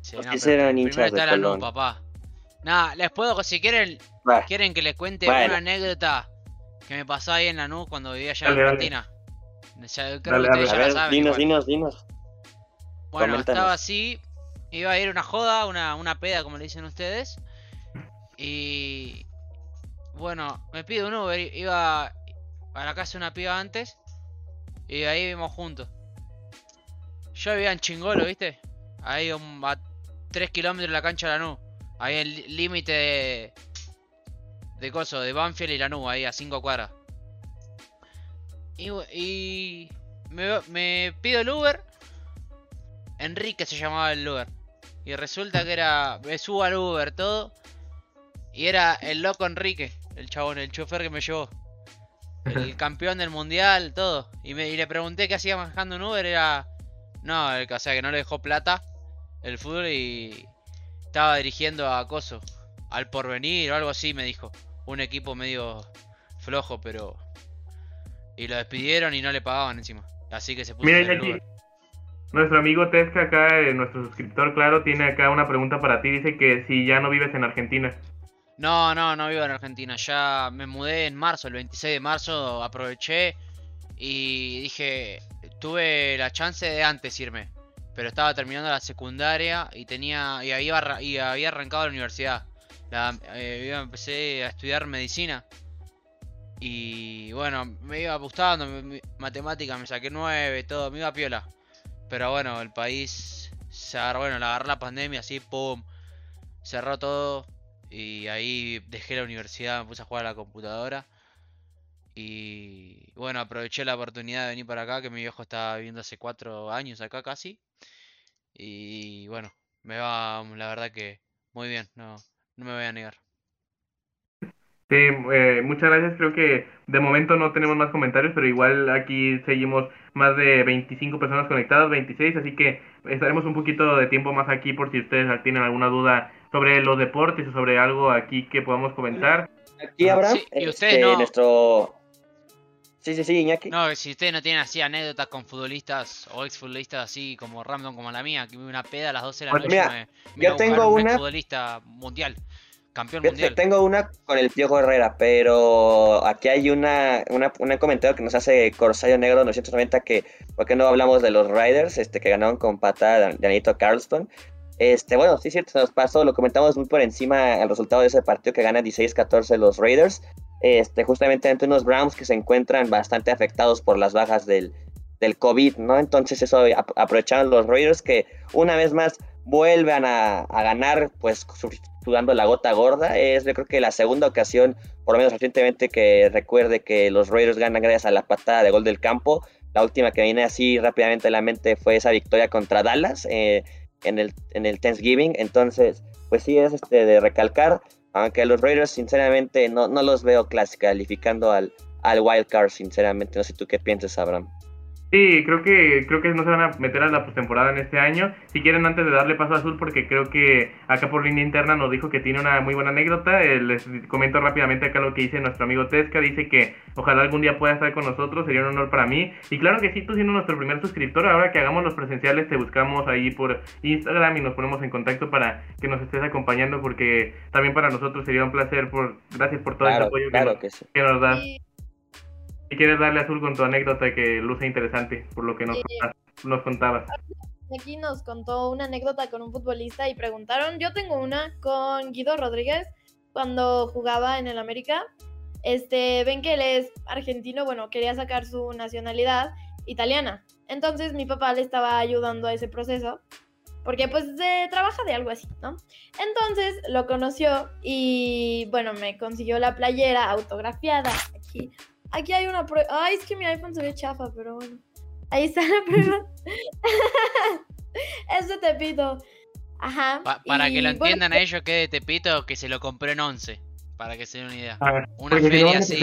Sí, no, hicieron hinchas de Colón. papá. Nada, les puedo, si quieren, quieren que les cuente una anécdota que me pasó ahí en la NU cuando vivía allá en Argentina. creo que ustedes ya saben. Dinos, dinos, dinos. Bueno, estaba así, iba a ir una joda, una, una peda, como le dicen ustedes. Y bueno, me pido un Uber, iba a la casa de una piba antes. Y ahí vimos juntos. Yo vivía en Chingolo, ¿viste? Ahí a 3 kilómetros de la cancha de la NU. Ahí el límite de, de coso, de Banfield y la NU, ahí a 5 cuadras. Y, me, me, pido el Uber. Enrique se llamaba el Uber. Y resulta que era. Me subo al Uber todo. Y era el loco Enrique, el chabón, el chofer que me llevó. El <laughs> campeón del mundial, todo. Y, me, y le pregunté qué hacía manejando un Uber. Era. No, o sea que no le dejó plata el fútbol y estaba dirigiendo a Coso, al porvenir o algo así, me dijo. Un equipo medio flojo, pero. Y lo despidieron y no le pagaban encima. Así que se puso. Mira, aquí, nuestro amigo Tesca, acá, eh, nuestro suscriptor, claro, tiene acá una pregunta para ti. Dice que si ya no vives en Argentina. No, no, no vivo en Argentina. Ya me mudé en marzo, el 26 de marzo. Aproveché y dije. Tuve la chance de antes irme pero estaba terminando la secundaria y tenía y había, y había arrancado la universidad. Eh, empecé a estudiar medicina. Y bueno, me iba gustando, matemática me saqué 9, todo, me iba a piola. Pero bueno, el país se agarró, bueno, la agarró la pandemia así, pum, cerró todo. Y ahí dejé la universidad, me puse a jugar a la computadora. Y bueno, aproveché la oportunidad de venir para acá, que mi viejo estaba viviendo hace 4 años acá casi. Y bueno, me va, la verdad que muy bien, no, no me voy a negar. Sí, eh, muchas gracias. Creo que de momento no tenemos más comentarios, pero igual aquí seguimos más de 25 personas conectadas, 26, así que estaremos un poquito de tiempo más aquí por si ustedes tienen alguna duda sobre los deportes o sobre algo aquí que podamos comentar. Aquí, Abraham, y este, nuestro Sí, sí, sí, Iñaki. No, si ustedes no tienen así anécdotas con futbolistas o exfutbolistas así como random como la mía, que me una peda a las 12 de la noche. yo tengo una. futbolista mundial, campeón mundial. Tengo una con el Piojo Herrera, pero aquí hay una, una, un comentario que nos hace Corsario Negro 990 que, ¿por qué no hablamos de los Riders este, que ganaron con patada de Anito Carlston? Este, bueno, sí, cierto, se nos pasó, lo comentamos muy por encima el resultado de ese partido que gana 16-14 los Raiders este, justamente ante unos Browns que se encuentran bastante afectados por las bajas del, COVID, ¿no? Entonces eso aprovecharon los Raiders que una vez más vuelvan a, ganar, pues sudando la gota gorda. Es yo creo que la segunda ocasión, por lo menos recientemente, que recuerde que los Raiders ganan gracias a la patada de gol del campo. La última que viene así rápidamente a la mente fue esa victoria contra Dallas eh, en, el, en el Thanksgiving. Entonces, pues sí, es este, de recalcar aunque los Raiders, sinceramente, no, no los veo calificando al, al wild card, sinceramente. No sé tú qué piensas, Abraham. Sí, creo que creo que no se van a meter a la postemporada en este año. Si quieren, antes de darle paso a Azul, porque creo que acá por línea interna nos dijo que tiene una muy buena anécdota. Eh, les comento rápidamente acá lo que dice nuestro amigo Tesca. Dice que ojalá algún día pueda estar con nosotros, sería un honor para mí. Y claro que sí, tú siendo nuestro primer suscriptor, ahora que hagamos los presenciales, te buscamos ahí por Instagram y nos ponemos en contacto para que nos estés acompañando, porque también para nosotros sería un placer. por Gracias por todo el apoyo que, nos, das. Si quieres darle azul con tu anécdota que luce interesante, por lo que nos, nos contabas. Aquí nos contó una anécdota con un futbolista y preguntaron, yo tengo una con Guido Rodríguez cuando jugaba en el América. Este, ven que él es argentino, bueno, quería sacar su nacionalidad italiana. Entonces mi papá le estaba ayudando a ese proceso porque pues se trabaja de algo así, ¿no? Entonces lo conoció y bueno, me consiguió la playera autografiada. Aquí, aquí hay una prueba. Ay, es que mi iPhone se ve chafa, pero bueno. Ahí está la prueba. <laughs> es de Tepito. Ajá. para que lo entiendan a ellos que de Tepito, que se lo compró en 11. Para que se den una idea. una feria así.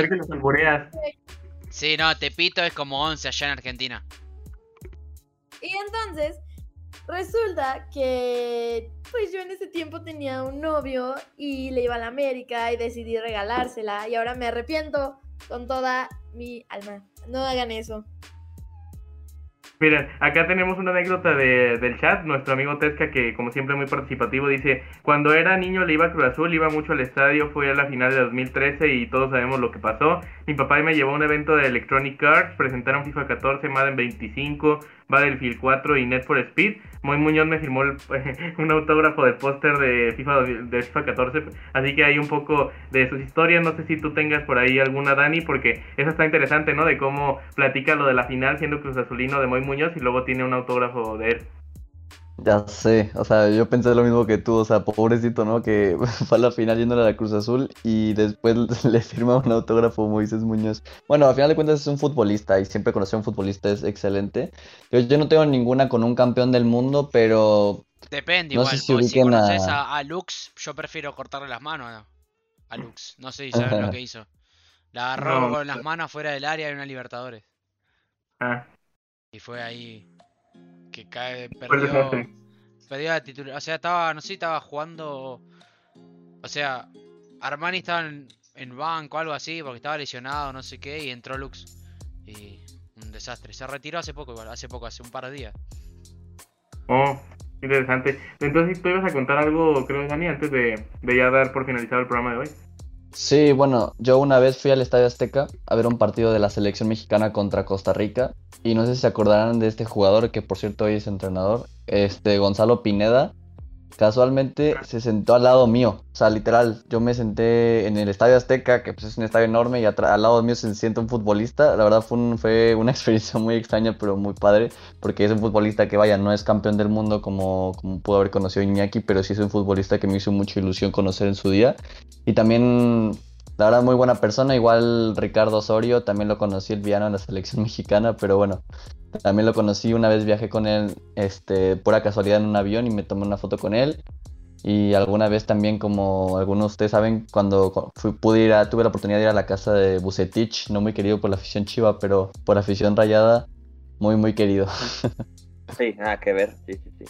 Sí, no, Tepito es como 11 allá en Argentina. Y entonces, resulta que pues yo en ese tiempo tenía un novio y le iba a la América y decidí regalársela y ahora me arrepiento con toda mi alma. No hagan eso. Miren, acá tenemos una anécdota de, del chat. Nuestro amigo Tesca, que como siempre muy participativo, dice: Cuando era niño le iba a Cruz Azul, iba mucho al estadio, fue a la final de 2013 y todos sabemos lo que pasó. Mi papá me llevó a un evento de Electronic Arts, presentaron FIFA 14, Madden 25, Battlefield 4 y Net for Speed. Moy Muñoz me firmó <laughs> un autógrafo de póster de FIFA, de FIFA 14, así que hay un poco de sus historias. No sé si tú tengas por ahí alguna, Dani, porque eso está interesante, ¿no? De cómo platica lo de la final siendo Cruz Azulino de Moy Muñoz y luego tiene un autógrafo de él. Ya sé, o sea, yo pensé lo mismo que tú, o sea, pobrecito, ¿no? Que <laughs> fue a la final yendo a la Cruz Azul y después <laughs> le firma un autógrafo Moisés Muñoz. Bueno, al final de cuentas es un futbolista y siempre conocer a un futbolista es excelente. Yo, yo no tengo ninguna con un campeón del mundo, pero... Depende, igual, si, conoces a... Lux, yo prefiero cortarle las manos a Lux. No sé si sabes lo <laughs> que hizo. La agarró con las manos fuera del área de una Libertadores. Ah. Y fue ahí que cae, perdió, perdió la titular. O sea, estaba, no sé estaba jugando. O sea, Armani estaba en, en banco o algo así porque estaba lesionado, no sé qué, y entró Lux. Y un desastre. Se retiró hace poco, igual, hace poco, hace un par de días. Oh, interesante. Entonces, tú ibas a contar algo, creo, Dani, antes de, de ya dar por finalizado el programa de hoy. Sí, bueno, yo una vez fui al Estadio Azteca a ver un partido de la selección mexicana contra Costa Rica y no sé si se acordarán de este jugador que por cierto hoy es entrenador, este Gonzalo Pineda. Casualmente se sentó al lado mío, o sea, literal, yo me senté en el Estadio Azteca, que pues es un estadio enorme, y al lado mío se sienta un futbolista. La verdad fue, una <laughs> experiencia muy extraña, pero muy padre, porque es un futbolista que, vaya, no es campeón del mundo como, como pudo haber conocido Iñaki, pero sí es un futbolista que me hizo mucha ilusión conocer en su día. Y también la verdad, muy buena persona. Igual Ricardo Osorio, también lo conocí el villano en la selección <laughs> mexicana, pero bueno, también lo conocí. Una vez viajé con él, este, pura casualidad en un avión y me tomé una foto con él. Y alguna vez también, como algunos de ustedes saben, cuando fui, pude ir a, tuve la oportunidad de ir a la casa de Bucetich, no muy querido por la afición chiva, pero por la afición rayada, muy, muy querido. Sí, nada que ver, sí, sí, sí.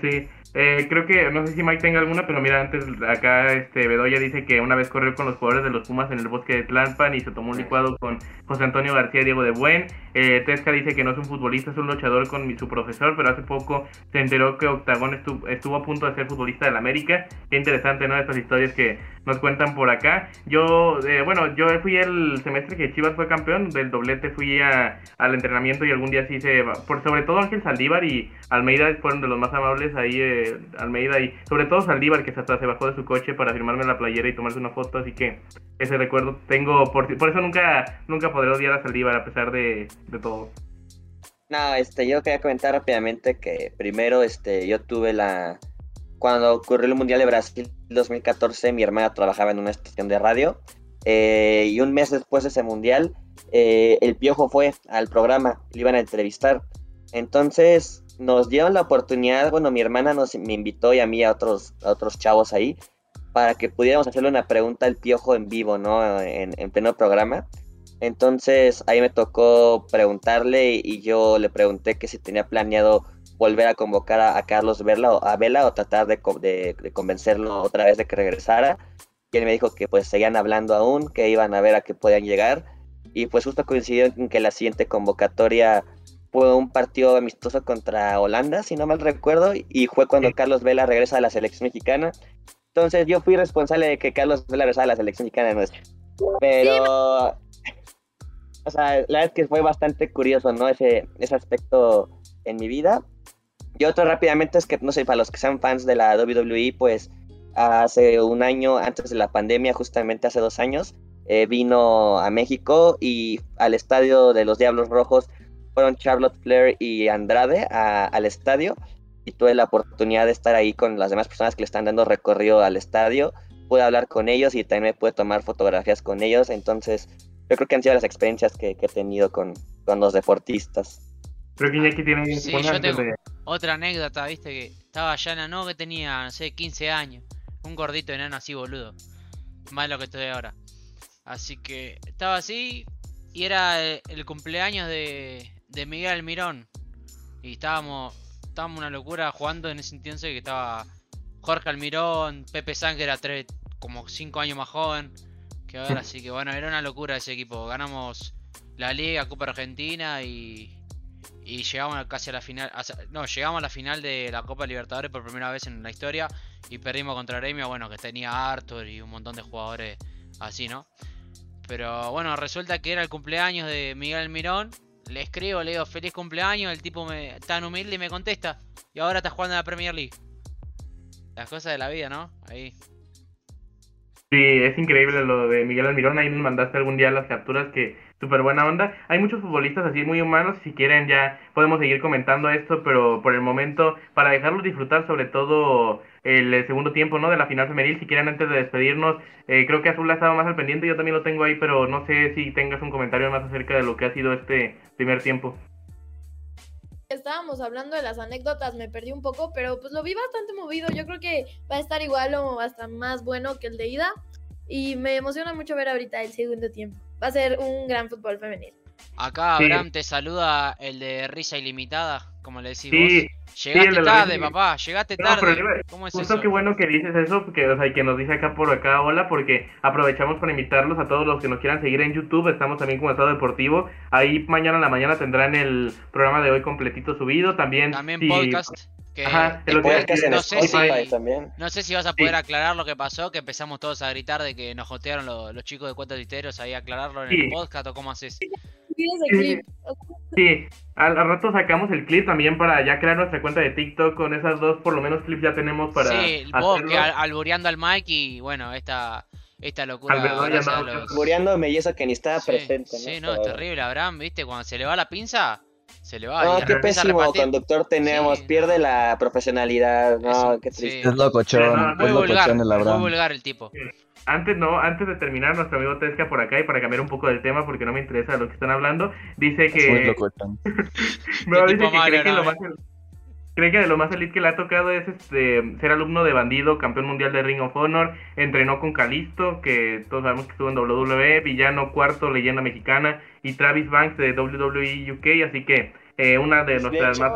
Sí, eh, creo que, no sé si Mike tenga alguna, pero mira, antes acá este Bedoya dice que una vez corrió con los jugadores de los Pumas en el bosque de Tlalpan y se tomó un licuado con José Antonio García y Diego de Buen. Eh, Tesca dice que no es un futbolista, es un luchador con su profesor, pero hace poco se enteró que Octagón estuvo, estuvo a punto de ser futbolista del América. Qué interesante, ¿no? Estas historias que nos cuentan por acá. Yo, eh, bueno, yo fui el semestre que Chivas fue campeón, del doblete fui a, al entrenamiento y algún día sí se... Por, sobre todo Ángel Saldívar y Almeida fueron de los más amables ahí, eh, Almeida y sobre todo Saldívar que hasta se bajó de su coche para firmarme la playera y tomarse una foto, así que ese recuerdo tengo, por, por eso nunca, nunca podré odiar a Saldívar a pesar de, de todo. No, este, yo quería comentar rápidamente que primero, este, yo tuve la, cuando ocurrió el Mundial de Brasil 2014, mi hermana trabajaba en una estación de radio eh, y un mes después de ese Mundial, eh, el Piojo fue al programa, le iban a entrevistar. Entonces nos dieron la oportunidad, bueno, mi hermana nos, me invitó y a mí a otros, otros chavos ahí para que pudiéramos hacerle una pregunta al Piojo en vivo, ¿no? En, en pleno programa. Entonces ahí me tocó preguntarle y yo le pregunté que si tenía planeado volver a convocar a, Carlos Vela, a Vela o tratar de, convencerlo otra vez de que regresara. Y él me dijo que pues seguían hablando aún, que iban a ver a qué podían llegar. Y pues justo coincidió en que la siguiente convocatoria fue un partido amistoso contra Holanda, si no mal recuerdo, y fue cuando Carlos Vela regresa a la selección mexicana. Entonces yo fui responsable de que Carlos Vela regresara a la selección mexicana nuestra. Pero, o sea, la verdad es que fue bastante curioso, ¿no? Ese, ese aspecto en mi vida. Y otro rápidamente es que, no sé, para los que sean fans de la WWE, pues hace un año, antes de la pandemia, justamente hace dos años, eh, vino a México y al estadio de los Diablos Rojos fueron Charlotte Flair y Andrade al estadio y tuve la oportunidad de estar ahí con las demás personas que le están dando recorrido al estadio. Pude hablar con ellos y también me pude tomar fotografías con ellos. Entonces, yo creo que han sido las experiencias que, he tenido con, con, los deportistas. Creo que Iñaki tiene sí, yo tengo otra anécdota, viste, que estaba allá enano que tenía, no sé, 15 años. Un gordito enano así, boludo. Más lo que estoy ahora. Así que estaba así y era el, cumpleaños de, de Miguel Almirón. Y estábamos, estábamos una locura jugando en ese entonces que estaba Jorge Almirón, Pepe Sánchez era tres, como 5 años más joven que ahora. <laughs> Así que bueno, era una locura ese equipo. Ganamos la Liga, Copa Argentina y, y llegamos casi a la final. No, llegamos a la final de la Copa Libertadores por primera vez en la historia y perdimos contra Gremio, bueno, que tenía Arthur y un montón de jugadores así, ¿no? Pero bueno, resulta que era el cumpleaños de Miguel Almirón. Le escribo, le digo feliz cumpleaños. El tipo me tan humilde y me contesta. Y ahora está jugando en la Premier League. Las cosas de la vida, ¿no? Ahí. Sí, es increíble lo de Miguel Almirón. Ahí nos mandaste algún día las capturas que súper buena onda. Hay muchos futbolistas así muy humanos. Si quieren, ya podemos seguir comentando esto, pero por el momento, para dejarlos disfrutar, sobre todo el eh, segundo tiempo ¿no? de la final femenil. Si quieren, antes de despedirnos, eh, creo que Azul ha estado más al pendiente, yo también lo tengo ahí, pero no sé si tengas un comentario más acerca de lo que ha sido este primer tiempo. Estábamos hablando de las anécdotas, me perdí un poco, pero pues lo vi bastante movido. Yo creo que va a estar igual o hasta más bueno que el de ida. Y me emociona mucho ver ahorita el segundo tiempo. Va a ser un gran fútbol femenil. Acá Abraham te saluda el de Risa Ilimitada, como le decís vos. Llegaste tarde, papá, llegaste tarde. ¿Cómo es justo qué bueno que dices eso, porque, o sea, que nos dice acá por acá, hola, porque aprovechamos para invitarlos a todos los que nos quieran seguir en YouTube. Estamos también como Estado Deportivo. Ahí mañana en la mañana tendrán el programa de hoy completito subido. También, también podcast. Que Ajá, no, sé si, también. no sé si vas a poder aclarar lo que pasó, que empezamos todos a gritar de que nos jotearon los, chicos de Cuatro Titeros ahí aclararlo en el podcast o cómo haces. Sí, al, rato sacamos el clip también para ya crear nuestra cuenta de TikTok con esas dos, por lo menos clips ya tenemos para. Sí, vos que albureando al Mike y bueno, esta, esta locura. Albureando me hizo que ni estaba presente. Sí, no, es terrible, Abraham, viste, cuando se le va la pinza. Se le va. No, qué pésimo conductor tenemos, pierde la profesionalidad. No, qué triste. Es locochón, muy, vulgar, muy vulgar el tipo. Antes no, antes de terminar, nuestro amigo Tesca por acá y para cambiar un poco del tema porque no me interesa lo que están hablando, dice que <laughs> no, dice que cree que lo más cree que de lo más elite que le ha tocado es este ser alumno de Bandido, campeón mundial de Ring of Honor, entrenó con Calisto, que todos sabemos que estuvo en WWE, Villano Cuarto, leyenda mexicana, y Travis Banks de WWE UK, así que eh, una de pues, nuestras más...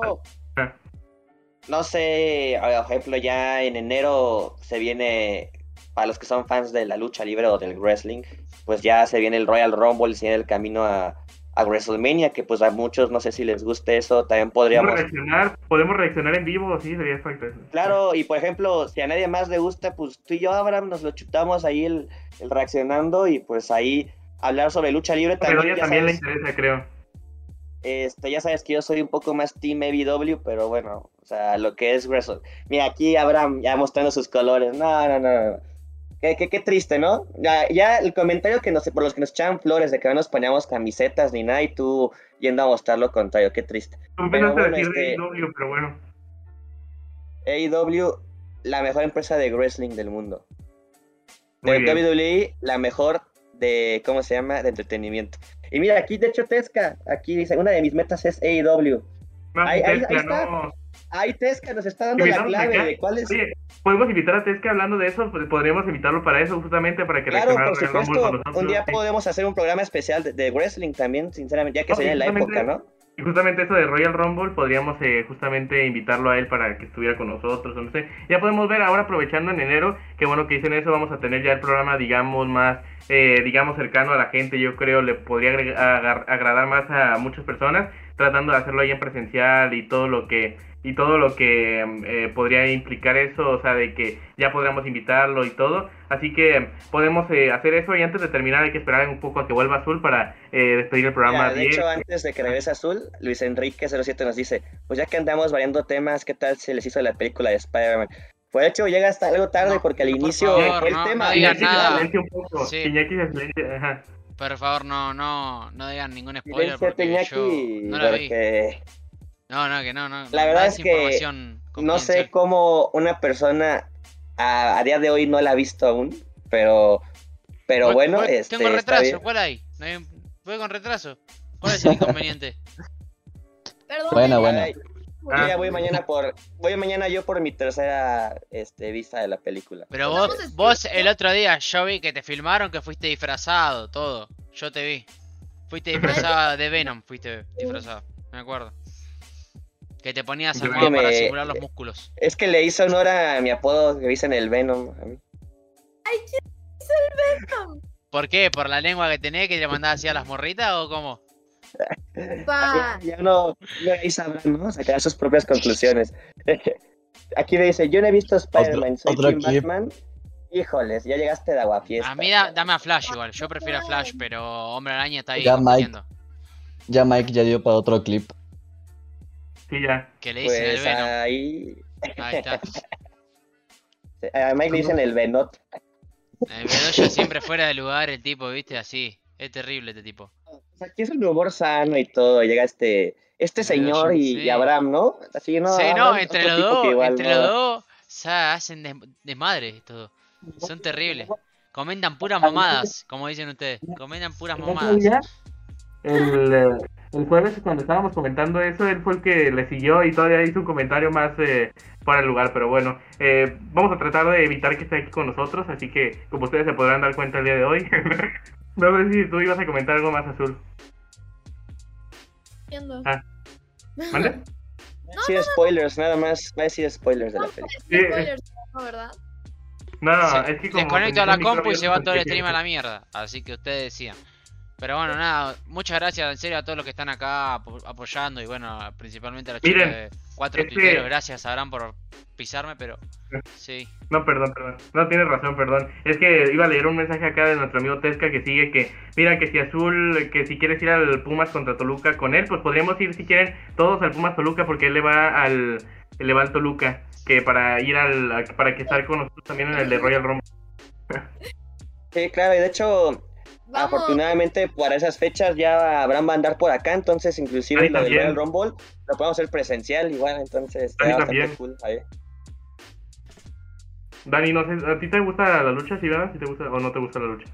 No sé, por ejemplo, ya en enero se viene para los que son fans de la lucha libre o del wrestling, pues ya se viene el Royal Rumble, se viene el camino a, WrestleMania, que pues a muchos no sé si les guste eso, también podríamos... Podemos reaccionar, podemos reaccionar en vivo, sí, sería exacto Claro, y por ejemplo, si a nadie más le gusta, pues tú y yo, Abraham, nos lo chutamos ahí el, reaccionando y pues ahí hablar sobre lucha libre también. Pero ya también le interesa, creo. Este, ya sabes que yo soy un poco más Team ABW, pero bueno, o sea, lo que es Wrestle. Mira, aquí Abraham ya mostrando sus colores. No, no, no. no. Qué, triste, ¿no? Ya, ya, el comentario que nos, por los que nos echaban flores de que no nos poníamos camisetas ni nada y tú yendo a mostrar lo contrario, qué triste. Tú pero bueno, decir este, AEW, pero bueno. AEW, la mejor empresa de wrestling del mundo. de WWE, la mejor de, ¿cómo se llama? De entretenimiento. Y mira, aquí de hecho Tesca, aquí dice, una de mis metas es AEW. ahí, ahí, está. Ahí Tesca nos está dando la clave de cuál es podemos invitar a Tesca hablando de eso, pues, podríamos invitarlo para eso, justamente para que Claro, por supuesto. Un día podemos hacer un programa especial de, wrestling también, sinceramente, ya que sería en la época, ¿no? Y justamente eso de Royal Rumble, podríamos eh, justamente invitarlo a él para que estuviera con nosotros, no sé. Ya podemos ver ahora, aprovechando en enero, que bueno que dicen eso, vamos a tener ya el programa, digamos, más, eh, digamos, cercano a la gente, yo creo, le podría agradar más a muchas personas, tratando de hacerlo ahí en presencial y todo lo que y todo lo que eh, podría implicar eso, o sea, de que ya podríamos invitarlo y todo. Así que podemos eh, hacer eso y antes de terminar hay que esperar un poco a que vuelva Azul para eh, despedir el programa. de hecho, antes de que regrese Azul, Luis Enrique 07 nos dice, pues ya que andamos variando temas, ¿qué tal se les hizo la película de Spider-Man? Pues de hecho llega hasta algo tarde porque al inicio el tema... No nada. un poco. Sí. Por favor, no, no, no digan ningún spoiler Silencio, porque yo no la vi. porque No, no, que no, no. La no verdad es que no sé cómo una persona a, a día de hoy no la ha visto aún, pero, pero Voy- bueno, voy- este, Tengo está retraso, bien. ¿cuál hay? No hay- Voy con retraso. ¿Cuál es el inconveniente? <laughs> Perdón. Bueno, bueno. Ah. voy mañana por, voy mañana yo por mi tercera este, vista de la película. Pero vos, vos el otro día yo vi que te filmaron que fuiste disfrazado, todo. Yo te vi. Fuiste disfrazado de Venom, fuiste disfrazado. Me acuerdo. Que te ponías el que para me- simular los músculos. Es que le hizo honor a mi apodo que dicen el Venom. a mí. ¿Por qué? ¿Por la lengua que tenés que le mandabas así a las morritas o cómo? Pa. <laughs> Ya no, no ahí sabrán, ¿no? Sacar sus propias conclusiones. <laughs> Aquí le dice, yo no he visto Spider-Man, soy otro Team clip. Batman. Híjoles, ya llegaste de aguafiesta. A mí da- dame a Flash igual. Yo prefiero a Flash, pero Hombre Araña está ahí Ya, Mike. Ya Mike ya dio para otro clip. Sí, ya. Que le dicen el Pues Venom. ahí... Ahí está. <laughs> A Mike le dicen el Venot. El Bedoya siempre fuera de lugar, el tipo, viste, así. Es terrible este tipo. O sea, aquí es un humor sano y todo. Llega este, este señor y, Sí. y Abraham, ¿no? Así, ¿no? sí, no, entre los dos, igual, entre ¿no? los dos, se hacen de, desmadre todo. Son terribles. Comentan puras mamadas, como dicen ustedes. Comentan puras El mamadas. el, eh, el jueves, cuando estábamos comentando eso, él fue el que le siguió y todavía hizo un comentario más eh, para el lugar. Pero bueno, eh, vamos a tratar de evitar que esté aquí con nosotros. Así que, como ustedes se podrán dar cuenta el día de hoy, <laughs> no sé si tú ibas a comentar algo más azul. Entiendo. Ah. ¿Mande? <laughs> Sí, spoilers, nada más. Va a decir spoilers de la No, película. es Sí. spoilers, no, ¿verdad? No, no, Se- es que como. Desconecto a la compu y se va todo el stream a la mierda. Así que ustedes decían. Pero bueno, nada, muchas gracias en serio a todos los que están acá apo- apoyando y bueno, principalmente a los chicos de Cuatro este- Tuiteros. Gracias, Abraham, por pisarme, pero sí. No, perdón, perdón. No, tienes razón, perdón. Es que iba a leer un mensaje acá de nuestro amigo Tesca que sigue que, mira, que si Azul, que si quieres ir al Pumas contra Toluca con él, pues podríamos ir si quieren todos al Pumas Toluca porque él le va al, le va al Toluca, que para ir al, para que estar con nosotros también en el de Royal Rumble. Sí, claro, y de hecho, Vamos. afortunadamente para esas fechas ya Abraham va a andar por acá, entonces inclusive Ahí lo del también. Royal Rumble lo podemos hacer presencial igual, entonces está bastante también. cool. ahí. Dani, no sé, ¿a ti te gusta la lucha, si verdad? ¿Si te gusta o no te gusta la lucha?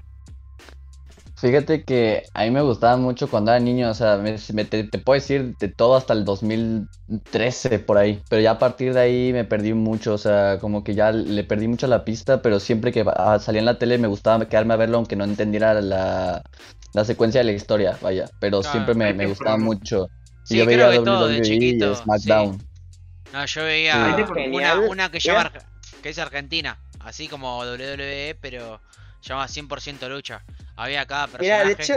Fíjate que a mí me gustaba mucho cuando era niño, o sea, me, me- te, te puedo decir de todo hasta el 2013 por ahí, pero ya a partir de ahí me perdí mucho, o sea, como que ya le perdí mucho la pista, pero siempre que ah, salía en la tele me gustaba quedarme a verlo aunque no entendiera la, la secuencia de la historia, vaya, pero Claro, siempre me, me gustaba mucho. Y Sí, yo creo veía que todo de WWE y chiquito. SmackDown. sí. No, yo veía Sí. una, una que llama que es Argentina, así como WWE, pero llama 100% lucha. Había cada Mira, de hecho,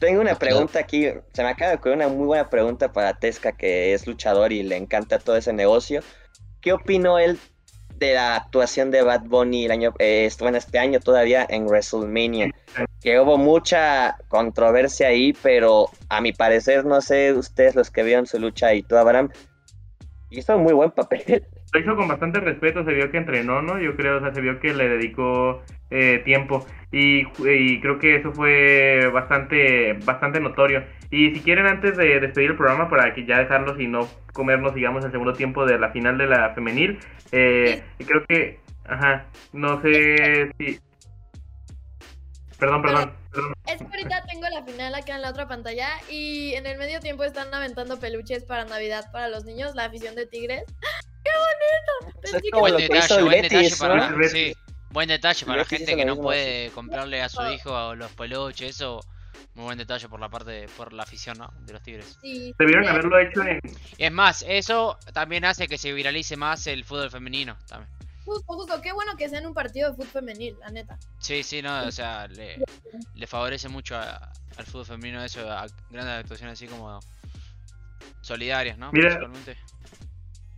tengo una pregunta aquí, se me acaba de ocurrir una muy buena pregunta para Tesca, que es luchador y le encanta todo ese negocio. ¿Qué opinó él de la actuación de Bad Bunny el año, eh, este- bueno, este año todavía en WrestleMania? Que hubo mucha controversia ahí, pero a mi parecer, no sé ustedes los que vieron su lucha y tú, Abraham, hizo un muy buen papel. <laughs> Lo hizo con bastante respeto, se vio que entrenó, ¿no? Yo creo, o sea, se vio que le dedicó eh, tiempo y, y creo que eso fue bastante bastante notorio. Y si quieren, antes de despedir el programa, para que ya dejarlos y no comernos, digamos, el segundo tiempo de la final de la femenil, eh, creo que, ajá, no sé si... Perdón, perdón, perdón. Es que ahorita tengo la final acá en la otra pantalla y en el medio tiempo están aventando peluches para Navidad para los niños, la afición de Tigres. ¡Qué bonito! Pensé que Buen detalle, buen detalle para ¿no? la, sí, buen detalle para la Betis gente que no puede comprarle a su hijo los peluches, eso muy buen detalle por la parte de, por la afición, ¿no? de los Tigres. sí. Debieron haberlo hecho en... Es más, eso también hace que se viralice más el fútbol femenino también. Justo, justo, qué bueno que sea en un partido de fútbol femenil, la neta. Sí, sí, no, o sea, le, le favorece mucho a- al fútbol femenino eso, a grandes actuaciones así como solidarias, ¿no? Mira.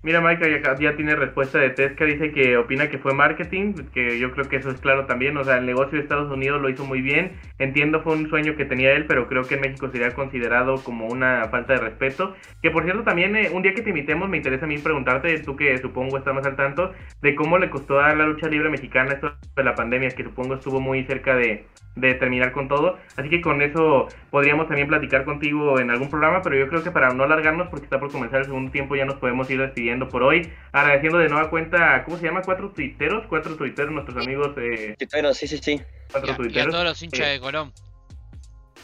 Mira, Mike, ya, tiene respuesta de Tesca, dice que opina que fue marketing, que yo creo que eso es claro también, o sea, el negocio de Estados Unidos lo hizo muy bien, entiendo fue un sueño que tenía él, pero creo que en México sería considerado como una falta de respeto, que por cierto también eh, un día que te invitemos me interesa a mí preguntarte, tú que supongo estás más al tanto, de cómo le costó a la lucha libre mexicana esto de la pandemia, que supongo estuvo muy cerca de, de terminar con todo. Así que con eso podríamos también platicar contigo en algún programa, pero yo creo que para no alargarnos, porque está por comenzar el segundo tiempo, ya nos podemos ir despidiendo por hoy. Agradeciendo de nueva cuenta, ¿cómo se llama? Cuatro tuiteros, cuatro tuiteros, nuestros amigos. Eh, tuiteros, sí, sí, sí. Cuatro y, tuiteros. y a todos los hinchas de Colón.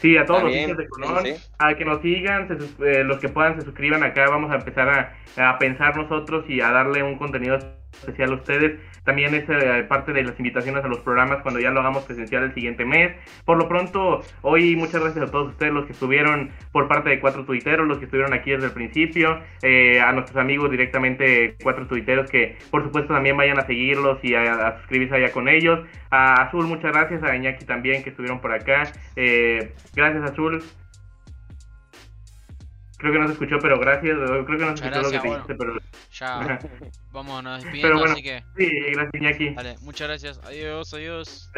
Sí, a todos los hinchas de Colón, a que nos sigan, eh, los que puedan se suscriban acá, vamos a empezar a, a pensar nosotros y a darle un contenido especial a ustedes. También es eh, parte de las invitaciones a los programas cuando ya lo hagamos presencial el siguiente mes. Por lo pronto, hoy muchas gracias a todos ustedes los que estuvieron por parte de Cuatro Tuiteros, los que estuvieron aquí desde el principio, eh, a nuestros amigos directamente Cuatro Tuiteros que por supuesto también vayan a seguirlos y a, suscribirse allá con ellos. A Azul, muchas gracias, a Iñaki también que estuvieron por acá. Eh, gracias Azul. Creo que no se escuchó, pero gracias. Creo que no se escuchó lo que te dijiste, pero. Ya. <laughs> Vamos, nos despidiendo, bueno, así que. Sí, gracias, Iñaki. Vale, muchas gracias. Adiós, adiós. adiós.